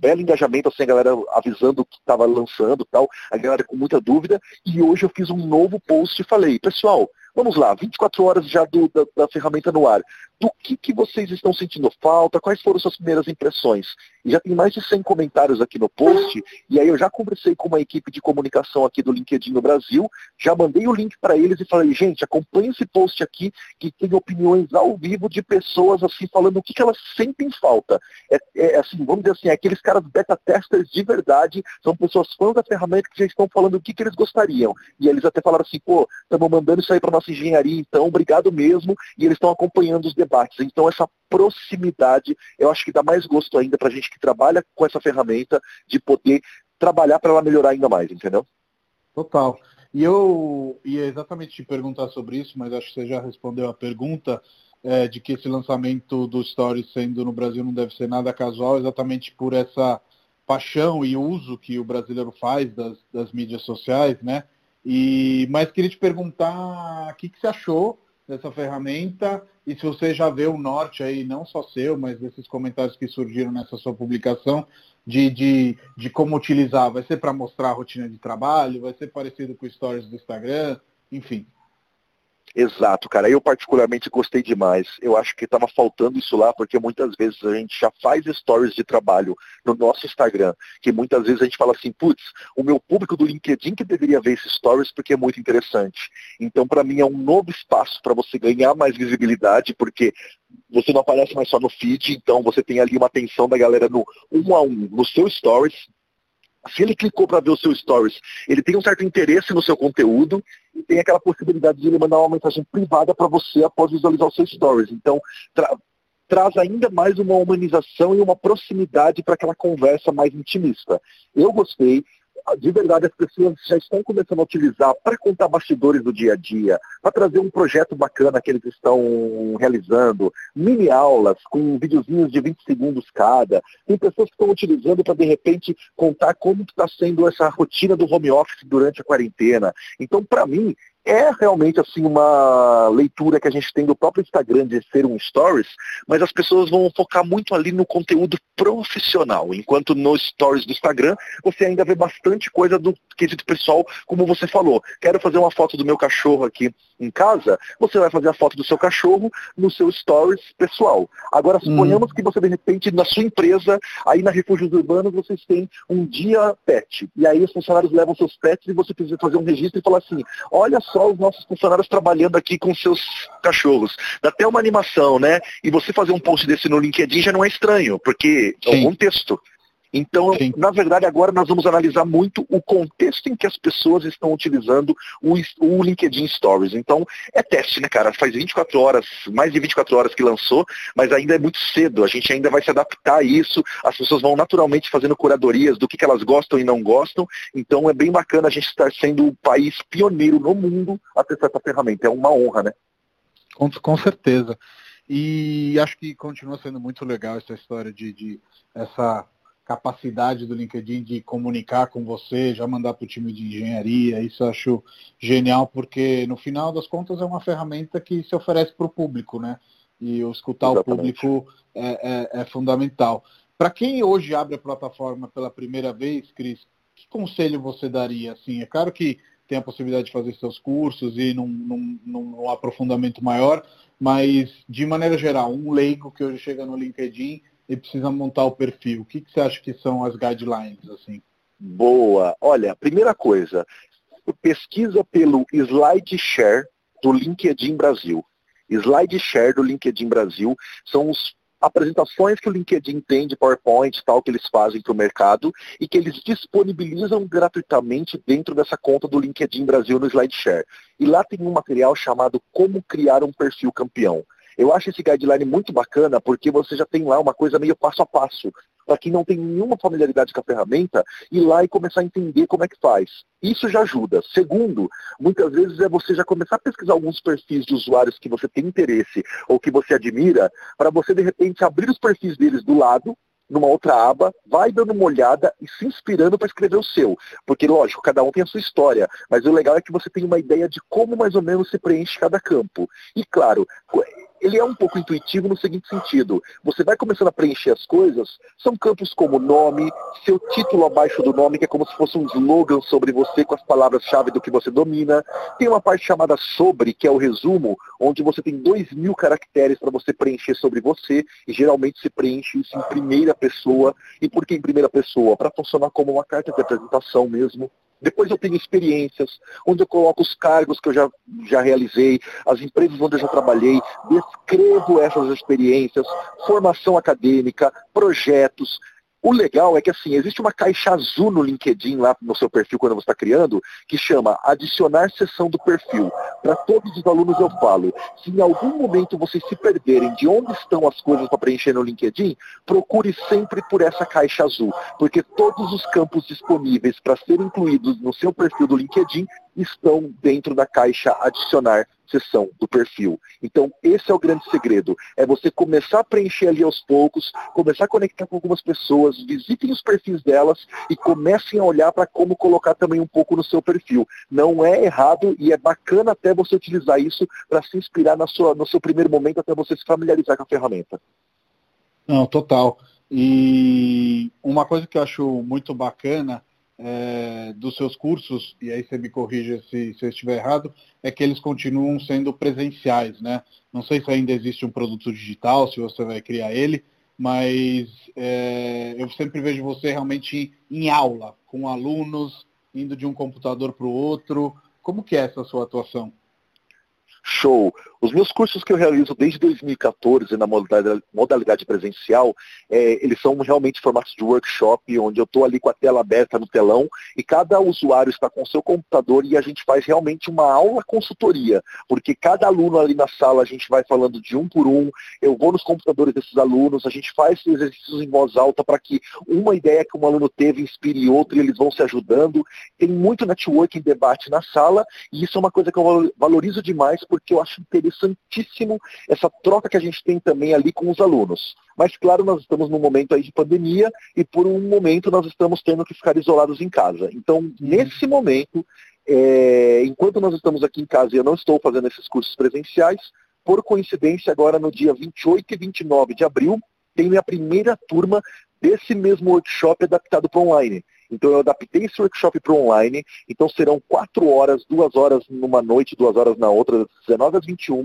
belo engajamento, assim, a galera avisando que estava lançando tal, a galera com muita dúvida, e hoje eu fiz um novo post e falei, pessoal, Vamos lá, 24 horas já do, da, da, ferramenta no ar. Do que, que vocês estão sentindo falta? Quais foram suas primeiras impressões? E já tem mais de 100 comentários aqui no post. E aí eu já conversei com uma equipe de comunicação aqui do LinkedIn no Brasil. Já mandei o link para eles e falei, gente, acompanhe esse post aqui que tem opiniões ao vivo de pessoas assim falando o que, que elas sentem falta. É, é assim, vamos dizer assim, é aqueles caras beta testers de verdade, são pessoas fãs da ferramenta que já estão falando o que, que eles gostariam. E eles até falaram assim, pô, estamos mandando isso aí para nossa nossa engenharia, então, obrigado mesmo, e eles estão acompanhando os debates. Então, essa proximidade, eu acho que dá mais gosto ainda para a gente que trabalha com essa ferramenta, de poder trabalhar para ela melhorar ainda mais, entendeu? Total. E eu ia exatamente te perguntar sobre isso, mas acho que você já respondeu a pergunta é, de que esse lançamento do Stories sendo no Brasil não deve ser nada casual, exatamente por essa paixão e uso que o brasileiro faz das, das mídias sociais, né? E, mas queria te perguntar o que, que você achou dessa ferramenta e se você já vê o norte aí, não só seu, mas desses comentários que surgiram nessa sua publicação, de, de, de como utilizar. Vai ser para mostrar a rotina de trabalho? Vai ser parecido com stories do Instagram? Enfim. Exato, cara. Eu particularmente gostei demais. Eu acho que estava faltando isso lá, porque muitas vezes a gente já faz stories de trabalho no nosso Instagram, que muitas vezes a gente fala assim, putz, o meu público do LinkedIn que deveria ver esses stories porque é muito interessante. Então, para mim, é um novo espaço para você ganhar mais visibilidade, porque você não aparece mais só no feed, então você tem ali uma atenção da galera no um a um, no seu stories, se ele clicou para ver o seu stories, ele tem um certo interesse no seu conteúdo e tem aquela possibilidade de ele mandar uma mensagem privada para você após visualizar o seu stories. Então, tra traz ainda mais uma humanização e uma proximidade para aquela conversa mais intimista. Eu gostei, de verdade as pessoas já estão começando a utilizar para contar bastidores do dia a dia, para trazer um projeto bacana que eles estão realizando, mini aulas com videozinhos de 20 segundos cada. Tem pessoas que estão utilizando para de repente contar como está sendo essa rotina do home office durante a quarentena. Então, para mim, é realmente assim uma leitura que a gente tem do próprio Instagram de ser um stories, mas as pessoas vão focar muito ali no conteúdo profissional, enquanto no stories do Instagram você ainda vê bastante coisa do quesito pessoal, como você falou. Quero fazer uma foto do meu cachorro aqui em casa, você vai fazer a foto do seu cachorro no seu stories pessoal. Agora, suponhamos hum. que você, de repente, na sua empresa, aí na Refúgios Urbanos, vocês têm um dia pet. E aí os funcionários levam seus pets e você precisa fazer um registro e falar assim, olha só os nossos funcionários trabalhando aqui com seus cachorros. Dá até uma animação, né? E você fazer um post desse no LinkedIn já não é estranho, porque Sim. é um contexto. Então, Sim. na verdade, agora nós vamos analisar muito o contexto em que as pessoas estão utilizando o, o, LinkedIn Stories. Então, é teste, né, cara? Faz 24 horas, mais de 24 horas que lançou, mas ainda é muito cedo. A gente ainda vai se adaptar a isso. As pessoas vão naturalmente fazendo curadorias do que, que elas gostam e não gostam. Então, é bem bacana a gente estar sendo o país pioneiro no mundo a ter essa ferramenta. É uma honra, né? Com, com certeza. E acho que continua sendo muito legal essa história de, de essa capacidade do LinkedIn de comunicar com você, já mandar para o time de engenharia, isso eu acho genial, porque no final das contas é uma ferramenta que se oferece para o público, né? E o escutar Exatamente. o público é, é, é, fundamental. Para quem hoje abre a plataforma pela primeira vez, Cris, que conselho você daria? Assim, é claro que tem a possibilidade de fazer seus cursos e num, num, num aprofundamento maior, mas de maneira geral, um leigo que hoje chega no LinkedIn e precisa montar o perfil, o que, que você acha que são as guidelines? assim? Boa. Olha, primeira coisa, pesquisa pelo SlideShare do LinkedIn Brasil. SlideShare do LinkedIn Brasil são os apresentações que o LinkedIn tem de PowerPoint tal que eles fazem para o mercado e que eles disponibilizam gratuitamente dentro dessa conta do LinkedIn Brasil no SlideShare. E lá tem um material chamado Como Criar um Perfil Campeão. Eu acho esse guideline muito bacana porque você já tem lá uma coisa meio passo a passo para quem não tem nenhuma familiaridade com a ferramenta, ir lá e começar a entender como é que faz. Isso já ajuda. Segundo, muitas vezes é você já começar a pesquisar alguns perfis de usuários que você tem interesse ou que você admira, para você de repente abrir os perfis deles do lado, numa outra aba, vai dando uma olhada e se inspirando para escrever o seu. Porque, lógico, cada um tem a sua história, mas o legal é que você tem uma ideia de como mais ou menos se preenche cada campo. E, claro, ele é um pouco intuitivo no seguinte sentido. Você vai começando a preencher as coisas, são campos como nome, seu título abaixo do nome, que é como se fosse um slogan sobre você com as palavras-chave do que você domina. Tem uma parte chamada sobre, que é o resumo, onde você tem dois mil caracteres para você preencher sobre você, e geralmente se preenche isso em primeira pessoa. E por que em primeira pessoa? Para funcionar como uma carta de apresentação mesmo. Depois eu tenho experiências, onde eu coloco os cargos que eu já, já realizei, as empresas onde eu já trabalhei, descrevo essas experiências, formação acadêmica, projetos, o legal é que assim, existe uma caixa azul no LinkedIn lá no seu perfil quando você está criando, que chama adicionar sessão do perfil. Para todos os alunos eu falo, se em algum momento vocês se perderem de onde estão as coisas para preencher no LinkedIn, procure sempre por essa caixa azul, porque todos os campos disponíveis para serem incluídos no seu perfil do LinkedIn estão dentro da caixa adicionar seção do perfil. Então, esse é o grande segredo. É você começar a preencher ali aos poucos, começar a conectar com algumas pessoas, visitem os perfis delas e comecem a olhar para como colocar também um pouco no seu perfil. Não é errado e é bacana até você utilizar isso para se inspirar na sua, no seu primeiro momento até você se familiarizar com a ferramenta. Não, total. E uma coisa que eu acho muito bacana é, dos seus cursos, e aí você me corrija se, se eu estiver errado, é que eles continuam sendo presenciais, né? Não sei se ainda existe um produto digital, se você vai criar ele, mas é, eu sempre vejo você realmente em aula, com alunos, indo de um computador para o outro. Como que é essa sua atuação? Show. Os meus cursos que eu realizo desde 2014 na modalidade, presencial, é, eles são realmente formatos de workshop, onde eu estou ali com a tela aberta no telão e cada usuário está com o seu computador e a gente faz realmente uma aula consultoria, porque cada aluno ali na sala a gente vai falando de um por um, eu vou nos computadores desses alunos, a gente faz exercícios em voz alta para que uma ideia que um aluno teve inspire outro e eles vão se ajudando. Tem muito networking debate na sala e isso é uma coisa que eu valorizo demais porque eu acho interessantíssimo essa troca que a gente tem também ali com os alunos. Mas, claro, nós estamos num momento aí de pandemia e por um momento nós estamos tendo que ficar isolados em casa. Então, uhum. nesse momento, é, enquanto nós estamos aqui em casa e eu não estou fazendo esses cursos presenciais, por coincidência, agora no dia 28 e 29 de abril, tem minha primeira turma desse mesmo workshop adaptado para online. Então eu adaptei esse workshop para online, então serão quatro horas, duas horas numa noite, duas horas na outra, das 19 às 21,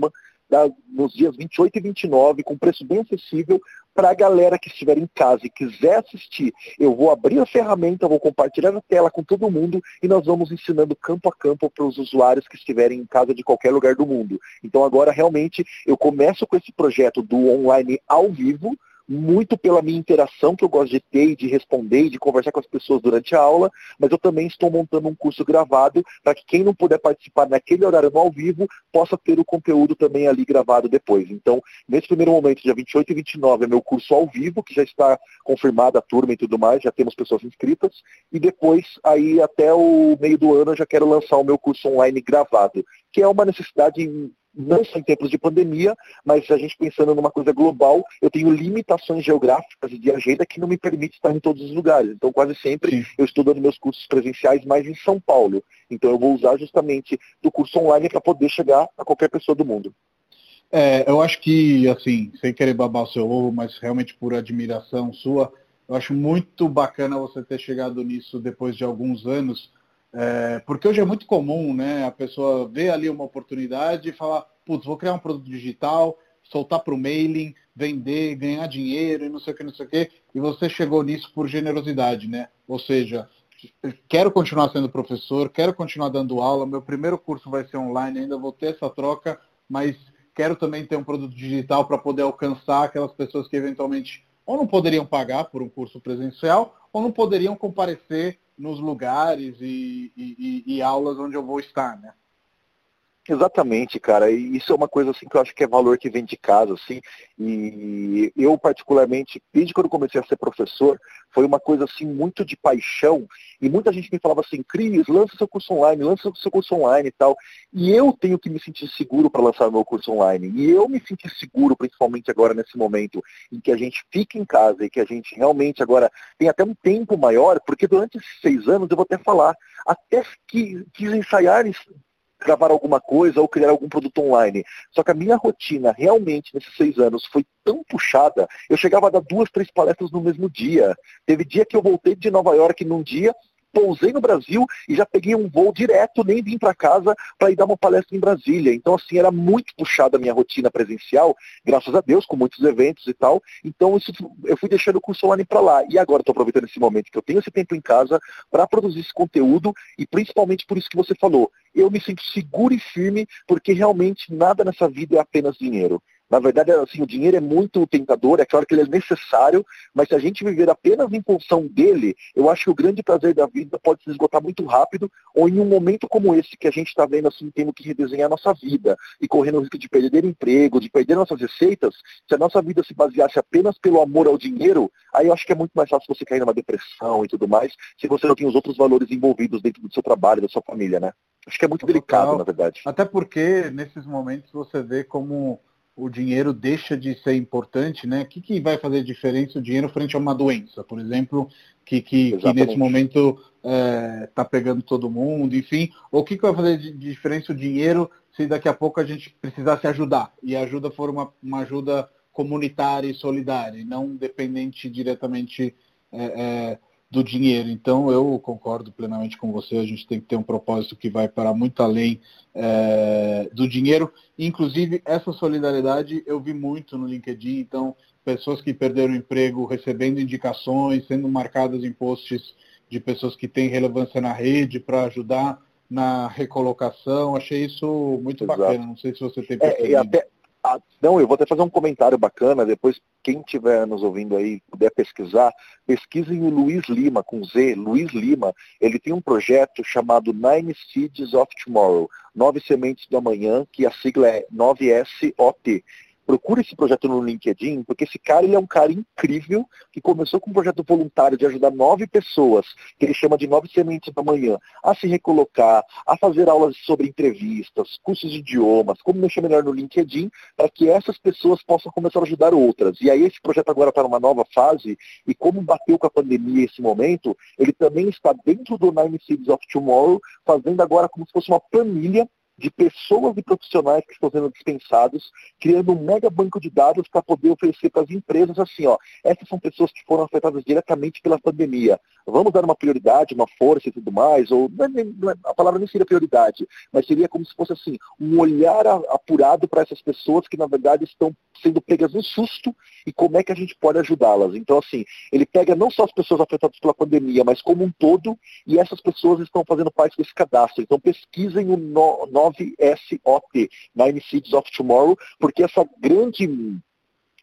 da, nos dias 28 e 29, com preço bem acessível, para a galera que estiver em casa e quiser assistir. Eu vou abrir a ferramenta, vou compartilhar a tela com todo mundo e nós vamos ensinando campo a campo para os usuários que estiverem em casa de qualquer lugar do mundo. Então agora realmente eu começo com esse projeto do online ao vivo, muito pela minha interação que eu gosto de ter e de responder e de conversar com as pessoas durante a aula, mas eu também estou montando um curso gravado para que quem não puder participar naquele horário no ao vivo possa ter o conteúdo também ali gravado depois. Então, nesse primeiro momento, dia 28 e 29, é meu curso ao vivo, que já está confirmada a turma e tudo mais, já temos pessoas inscritas, e depois, aí até o meio do ano, eu já quero lançar o meu curso online gravado, que é uma necessidade não só em tempos de pandemia, mas a gente pensando numa coisa global, eu tenho limitações geográficas e de agenda que não me permite estar em todos os lugares. Então, quase sempre Sim. eu estou dando meus cursos presenciais mais em São Paulo. Então, eu vou usar justamente do curso online para poder chegar a qualquer pessoa do mundo. É, eu acho que, assim, sem querer babar o seu ovo, mas realmente por admiração sua, Eu acho muito bacana você ter chegado nisso depois de alguns anos, é, porque hoje é muito comum, né? A pessoa vê ali uma oportunidade e fala, putz, vou criar um produto digital, soltar para o mailing, vender, ganhar dinheiro e não sei o que, não sei o que. E você chegou nisso por generosidade, né? Ou seja, quero continuar sendo professor, quero continuar dando aula, meu primeiro curso vai ser online, ainda vou ter essa troca, mas quero também ter um produto digital para poder alcançar aquelas pessoas que eventualmente ou não poderiam pagar por um curso presencial ou não poderiam comparecer nos lugares e, e, e aulas onde eu vou estar, né? Exatamente, cara. E isso é uma coisa assim que eu acho que é valor que vem de casa, assim. E eu particularmente, desde quando comecei a ser professor, foi uma coisa assim muito de paixão. E muita gente me falava assim, Cris, lança seu curso online, lança seu curso online e tal. E eu tenho que me sentir seguro para lançar meu curso online. E eu me senti seguro, principalmente agora nesse momento em que a gente fica em casa e que a gente realmente agora tem até um tempo maior, porque durante esses seis anos eu vou até falar, até que quis ensaiar gravar alguma coisa ou criar algum produto online. Só que a minha rotina realmente nesses seis anos foi tão puxada, eu chegava a dar duas, três palestras no mesmo dia. Teve dia que eu voltei de Nova York num dia pousei no Brasil e já peguei um voo direto, nem vim para casa para ir dar uma palestra em Brasília. Então, assim, era muito puxada a minha rotina presencial, graças a Deus, com muitos eventos e tal. Então, isso, eu fui deixando o curso online para lá. E agora estou aproveitando esse momento que eu tenho esse tempo em casa para produzir esse conteúdo e principalmente por isso que você falou. Eu me sinto seguro e firme porque realmente nada nessa vida é apenas dinheiro. Na verdade, assim, o dinheiro é muito tentador, é claro que ele é necessário, mas se a gente viver apenas em função dele, eu acho que o grande prazer da vida pode se esgotar muito rápido, ou em um momento como esse que a gente está vendo, assim, tendo que redesenhar a nossa vida e correndo o risco de perder emprego, de perder nossas receitas, se a nossa vida se baseasse apenas pelo amor ao dinheiro, aí eu acho que é muito mais fácil você cair numa depressão e tudo mais, se você não tem os outros valores envolvidos dentro do seu trabalho, da sua família, né? Acho que é muito delicado, na verdade. Até porque, nesses momentos, você vê como o dinheiro deixa de ser importante, né? O que, que vai fazer diferença o dinheiro frente a uma doença, por exemplo, que, que, que nesse momento está é, tá pegando todo mundo, enfim, ou o que, que vai fazer de diferença o dinheiro se daqui a pouco a gente precisar se ajudar? E a ajuda for uma, uma ajuda comunitária e solidária, não dependente diretamente é, é, do dinheiro. Então, eu concordo plenamente com você. A gente tem que ter um propósito que vai para muito além é, do dinheiro. Inclusive, essa solidariedade eu vi muito no LinkedIn. Então, pessoas que perderam emprego recebendo indicações, sendo marcadas em posts de pessoas que têm relevância na rede para ajudar na recolocação. Achei isso muito Exato. bacana. Não sei se você tem percebido. É, até, ah, não, eu vou até fazer um comentário bacana, depois quem estiver nos ouvindo aí, puder pesquisar, pesquisem o Luiz Lima, com Z, Luiz Lima, ele tem um projeto chamado Nine Seeds of Tomorrow, Nove Sementes do Amanhã, que a sigla é 9SOT procure esse projeto no LinkedIn, porque esse cara ele é um cara incrível que começou com um projeto voluntário de ajudar nove pessoas, que ele chama de nove sementes da manhã, a se recolocar, a fazer aulas sobre entrevistas, cursos de idiomas, como mexer melhor no LinkedIn, para que essas pessoas possam começar a ajudar outras. E aí esse projeto agora está numa nova fase, e como bateu com a pandemia esse momento, ele também está dentro do Nine Cities of Tomorrow, fazendo agora como se fosse uma planilha de pessoas e profissionais que estão sendo dispensados, criando um mega banco de dados para poder oferecer para as empresas assim, ó, essas são pessoas que foram afetadas diretamente pela pandemia. Vamos dar uma prioridade, uma força e tudo mais, ou é a palavra nem seria prioridade, mas seria como se fosse assim, um olhar apurado para essas pessoas que na verdade estão sendo pegas no susto e como é que a gente pode ajudá-las. Então, assim, ele pega não só as pessoas afetadas pela pandemia, mas como um todo, e essas pessoas estão fazendo parte desse cadastro. Então, pesquisem o 9SOT, Nine Seeds of Tomorrow, porque essa grande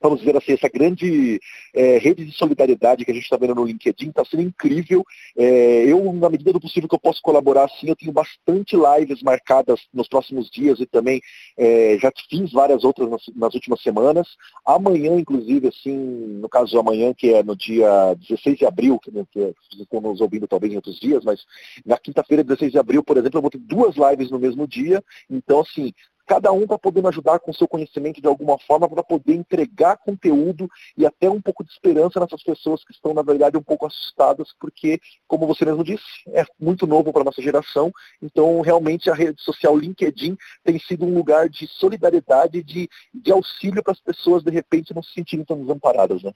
vamos dizer assim, essa grande é, rede de solidariedade que a gente está vendo no LinkedIn está sendo incrível. É, eu, na medida do possível que eu posso colaborar, sim, eu tenho bastante lives marcadas nos próximos dias e também é, já fiz várias outras nas, nas, últimas semanas. Amanhã, inclusive, assim, no caso amanhã, que é no dia 16 de abril, que, né, que vocês estão nos ouvindo talvez em outros dias, mas na quinta-feira, 16 de abril, por exemplo, eu vou ter duas lives no mesmo dia. Então, assim, cada um está podendo ajudar com seu conhecimento de alguma forma para poder entregar conteúdo e até um pouco de esperança nessas pessoas que estão, na verdade, um pouco assustadas, porque, como você mesmo disse, é muito novo para a nossa geração. Então, realmente, a rede social LinkedIn tem sido um lugar de solidariedade, de, de auxílio para as pessoas, de repente, não se sentirem tão desamparadas. Né?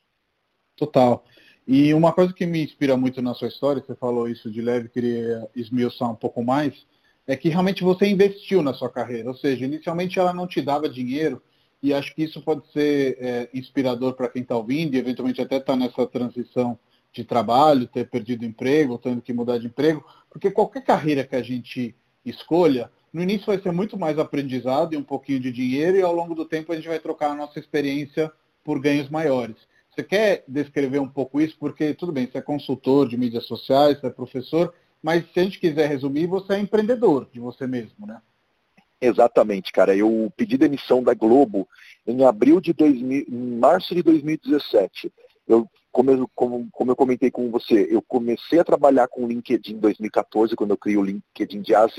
Total. E uma coisa que me inspira muito na sua história, você falou isso de leve, queria esmiuçar um pouco mais, é que realmente você investiu na sua carreira. Ou seja, inicialmente ela não te dava dinheiro, e acho que isso pode ser é, inspirador para quem está ouvindo e eventualmente até está nessa transição de trabalho, ter perdido emprego, tendo que mudar de emprego, porque qualquer carreira que a gente escolha, no início vai ser muito mais aprendizado e um pouquinho de dinheiro, e ao longo do tempo a gente vai trocar a nossa experiência por ganhos maiores. Você quer descrever um pouco isso? Porque, tudo bem, você é consultor de mídias sociais, você é professor, mas se a gente quiser resumir, você é empreendedor de você mesmo, né? Exatamente, cara. Eu pedi demissão da Globo em abril de 2000, em março de 2017. Eu como eu, como, como eu comentei com você, eu comecei a trabalhar com o LinkedIn em 2014, quando eu criei o LinkedIn de AZ,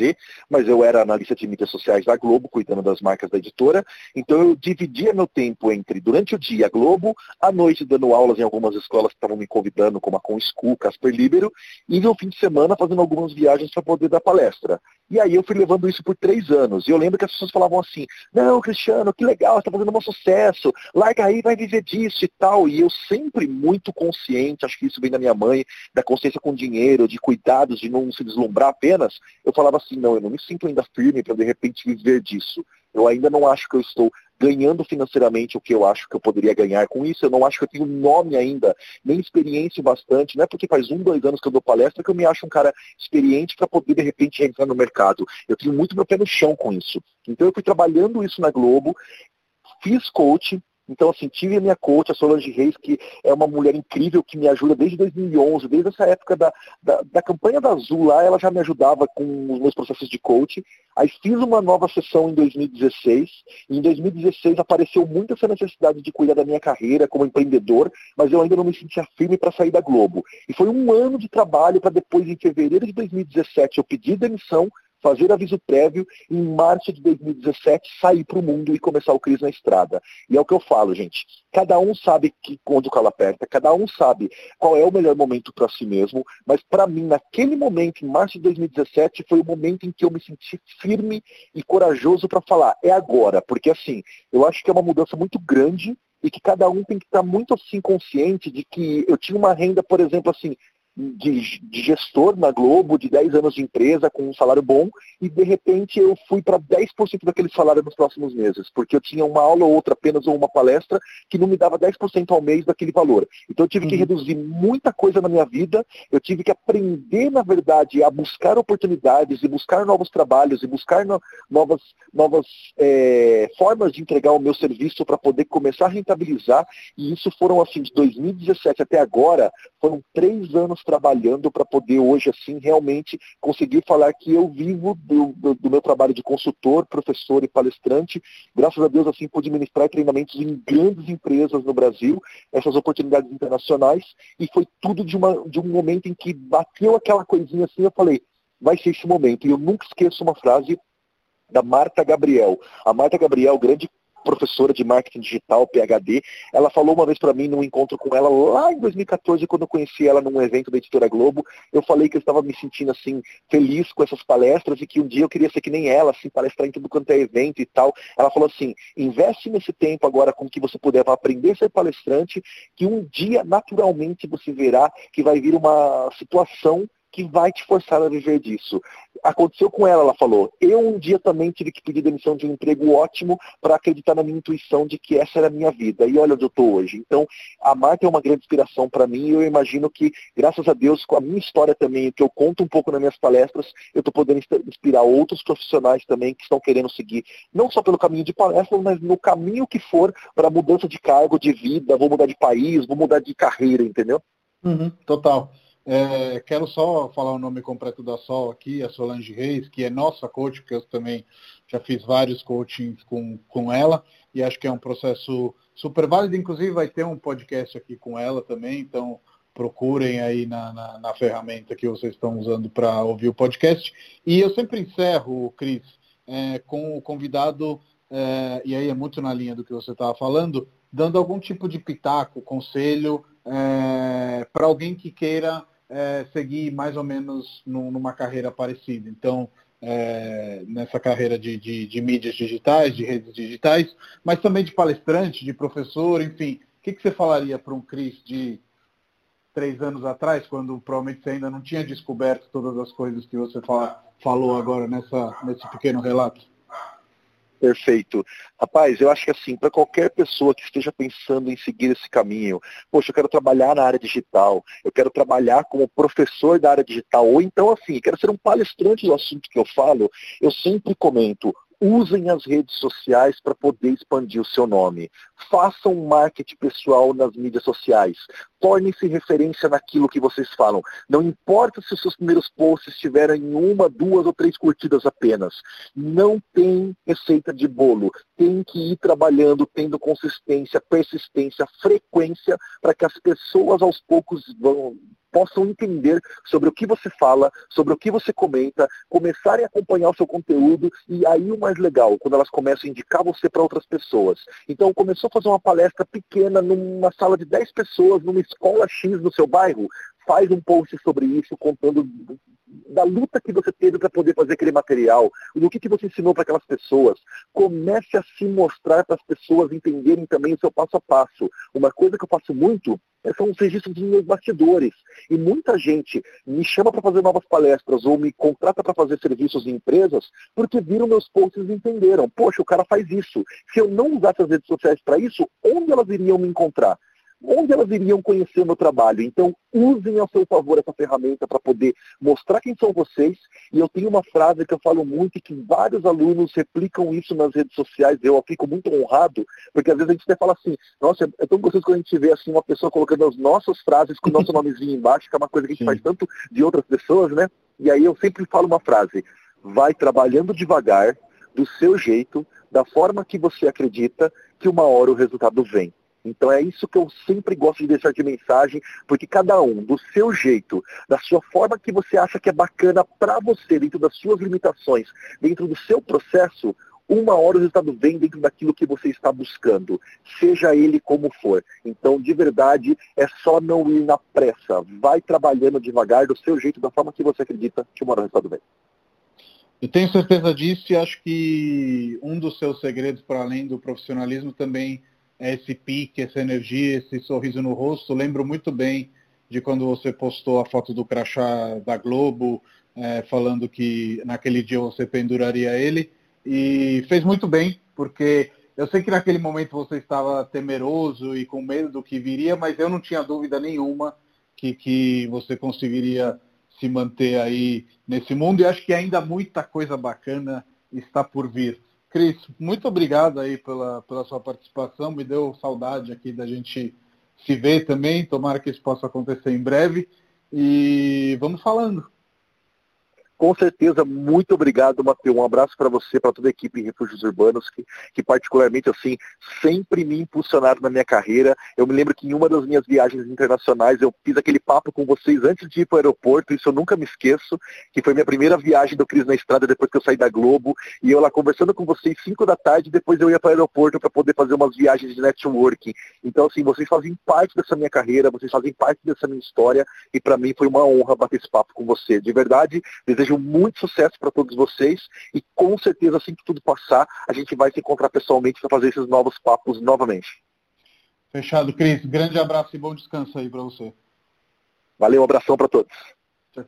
mas eu era analista de mídias sociais da Globo, cuidando das marcas da editora. Então eu dividia meu tempo entre, durante o dia, Globo, à noite dando aulas em algumas escolas que estavam me convidando, como a Com School, Casper Libero, e no fim de semana fazendo algumas viagens para poder dar palestra. E aí eu fui levando isso por três anos. E eu lembro que as pessoas falavam assim, não, Cristiano, que legal, você está fazendo um sucesso, larga aí, vai viver disso e tal. E eu sempre muito consciente, acho que isso vem da minha mãe, da consciência com dinheiro, de cuidados, de não se deslumbrar apenas, eu falava assim, não, eu não me sinto ainda firme para de repente viver disso. Eu ainda não acho que eu estou ganhando financeiramente o que eu acho que eu poderia ganhar com isso. Eu não acho que eu tenho nome ainda, nem experiência bastante. Não é porque faz um, dois anos que eu dou palestra que eu me acho um cara experiente para poder, de repente, entrar no mercado. Eu tenho muito meu pé no chão com isso. Então eu fui trabalhando isso na Globo, fiz coaching, então, assim, tive a minha coach, a Solange Reis, que é uma mulher incrível, que me ajuda desde 2011, desde essa época da, da, da, campanha da Azul lá, ela já me ajudava com os meus processos de coaching. Aí fiz uma nova sessão em 2016, e em 2016 apareceu muito essa necessidade de cuidar da minha carreira como empreendedor, mas eu ainda não me sentia firme para sair da Globo. E foi um ano de trabalho para depois, em fevereiro de 2017, eu pedir demissão fazer aviso prévio em março de 2017 sair para o mundo e começar o Cris na estrada. E é o que eu falo, gente. Cada um sabe que quando o calo aperta, cada um sabe qual é o melhor momento para si mesmo, mas para mim, naquele momento, em março de 2017, foi o momento em que eu me senti firme e corajoso para falar, é agora, porque assim, eu acho que é uma mudança muito grande e que cada um tem que estar muito assim consciente de que eu tinha uma renda, por exemplo, assim, de, de, gestor na Globo, de 10 anos de empresa, com um salário bom, e de repente eu fui para 10% daquele salário nos próximos meses, porque eu tinha uma aula ou outra apenas ou uma palestra que não me dava 10% ao mês daquele valor. Então eu tive uhum. que reduzir muita coisa na minha vida, eu tive que aprender, na verdade, a buscar oportunidades e buscar novos trabalhos e buscar no, novas, novas é, formas de entregar o meu serviço para poder começar a rentabilizar, e isso foram assim, de 2017 até agora, foram três anos trabalhando para poder hoje, assim, realmente conseguir falar que eu vivo do, do, do, meu trabalho de consultor, professor e palestrante. Graças a Deus, assim, pude ministrar treinamentos em grandes empresas no Brasil, essas oportunidades internacionais, e foi tudo de, uma, de um momento em que bateu aquela coisinha assim, eu falei, vai ser esse momento. E eu nunca esqueço uma frase da Marta Gabriel. A Marta Gabriel, grande professora de marketing digital, PhD, ela falou uma vez para mim num encontro com ela lá em 2014, quando eu conheci ela num evento da Editora Globo, eu falei que eu estava me sentindo assim feliz com essas palestras e que um dia eu queria ser que nem ela, assim, palestrar em tudo quanto é evento e tal. Ela falou assim: investe nesse tempo agora com que você puder aprender a ser palestrante, que um dia naturalmente você verá que vai vir uma situação que vai te forçar a viver disso. Aconteceu com ela, ela falou. Eu um dia também tive que pedir demissão de um emprego ótimo para acreditar na minha intuição de que essa era a minha vida. E olha onde eu estou hoje. Então, a Marta é uma grande inspiração para mim e eu imagino que, graças a Deus, com a minha história também, que eu conto um pouco nas minhas palestras, eu estou podendo inspirar outros profissionais também que estão querendo seguir, não só pelo caminho de palestras, mas no caminho que for para mudança de cargo, de vida, vou mudar de país, vou mudar de carreira, entendeu? Uhum, total. É, quero só falar o nome completo da Sol aqui, a Solange Reis, que é nossa coach, porque eu também já fiz vários coachings com, com ela, e acho que é um processo super válido. Inclusive, vai ter um podcast aqui com ela também, então procurem aí na, na, na ferramenta que vocês estão usando para ouvir o podcast. E eu sempre encerro, Cris, é, com o convidado, é, e aí é muito na linha do que você estava falando, dando algum tipo de pitaco, conselho é, para alguém que queira é, seguir mais ou menos numa carreira parecida. Então, é, nessa carreira de, de, de, mídias digitais, de redes digitais, mas também de palestrante, de professor, enfim. O que, que você falaria para um Cris de três anos atrás, quando provavelmente você ainda não tinha descoberto todas as coisas que você fala, falou agora nessa, nesse pequeno relato? Perfeito. Rapaz, eu acho que assim, para qualquer pessoa que esteja pensando em seguir esse caminho, poxa, eu quero trabalhar na área digital, eu quero trabalhar como professor da área digital, ou então assim, quero ser um palestrante do assunto que eu falo, eu sempre comento, usem as redes sociais para poder expandir o seu nome. Façam marketing pessoal nas mídias sociais. Tornem-se referência naquilo que vocês falam. Não importa se os seus primeiros posts tiverem uma, duas ou três curtidas apenas. Não tem receita de bolo. Tem que ir trabalhando, tendo consistência, persistência, frequência, para que as pessoas aos poucos vão possam entender sobre o que você fala, sobre o que você comenta, começarem a acompanhar o seu conteúdo e aí o mais legal, quando elas começam a indicar você para outras pessoas. Então começou a fazer uma palestra pequena numa sala de 10 pessoas, numa escola X no seu bairro, faz um post sobre isso, contando da luta que você teve para poder fazer aquele material, do que, que você ensinou para aquelas pessoas. Comece a se mostrar para as pessoas entenderem também o seu passo a passo. Uma coisa que eu faço muito é, são os registros dos meus bastidores. E muita gente me chama para fazer novas palestras ou me contrata para fazer serviços em empresas porque viram meus posts e entenderam. Poxa, o cara faz isso. Se eu não usasse as redes sociais para isso, onde elas iriam me encontrar? Onde elas iriam conhecer o meu trabalho. Então, usem ao seu favor essa ferramenta para poder mostrar quem são vocês. E eu tenho uma frase que eu falo muito e que vários alunos replicam isso nas redes sociais. Eu fico muito honrado, porque às vezes a gente até fala assim, nossa, é tão gostoso quando a gente vê assim uma pessoa colocando as nossas frases com o nosso nomezinho embaixo, que é uma coisa que a gente Sim. faz tanto de outras pessoas, né? E aí eu sempre falo uma frase, vai trabalhando devagar, do seu jeito, da forma que você acredita, que uma hora o resultado vem. Então é isso que eu sempre gosto de deixar de mensagem, porque cada um, do seu jeito, da sua forma que você acha que é bacana para você, dentro das suas limitações, dentro do seu processo, uma hora o resultado vem dentro daquilo que você está buscando, seja ele como for. Então, de verdade, é só não ir na pressa. Vai trabalhando devagar, do seu jeito, da forma que você acredita que uma hora o resultado vem. Eu tenho certeza disso e acho que um dos seus segredos, para além do profissionalismo, também esse pique, essa energia, esse sorriso no rosto. Lembro muito bem de quando você postou a foto do crachá da Globo, é, falando que naquele dia você penduraria ele. E fez muito bem, porque eu sei que naquele momento você estava temeroso e com medo do que viria, mas eu não tinha dúvida nenhuma que, que você conseguiria se manter aí nesse mundo e acho que ainda muita coisa bacana está por vir. Cris, muito obrigado aí pela, pela sua participação. Me deu saudade aqui da gente se ver também. Tomara que isso possa acontecer em breve. E vamos falando. Com certeza, muito obrigado, Matheus. Um abraço para você, para toda a equipe em Refúgios Urbanos, que, que particularmente, assim, sempre me impulsionaram na minha carreira. Eu me lembro que em uma das minhas viagens internacionais, eu fiz aquele papo com vocês antes de ir para o aeroporto, isso eu nunca me esqueço, que foi minha primeira viagem do Cris na Estrada, depois que eu saí da Globo, e eu lá conversando com vocês 5 da tarde, depois eu ia para o aeroporto para poder fazer umas viagens de networking. Então, assim, vocês fazem parte dessa minha carreira, vocês fazem parte dessa minha história, e para mim foi uma honra bater esse papo com você. De verdade, desejo desejo muito sucesso para todos vocês e com certeza assim que tudo passar, a gente vai se encontrar pessoalmente para fazer esses novos papos novamente. Fechado, Cris. Grande abraço e bom descanso aí para você. Valeu, um abração para todos. Tchau, tchau.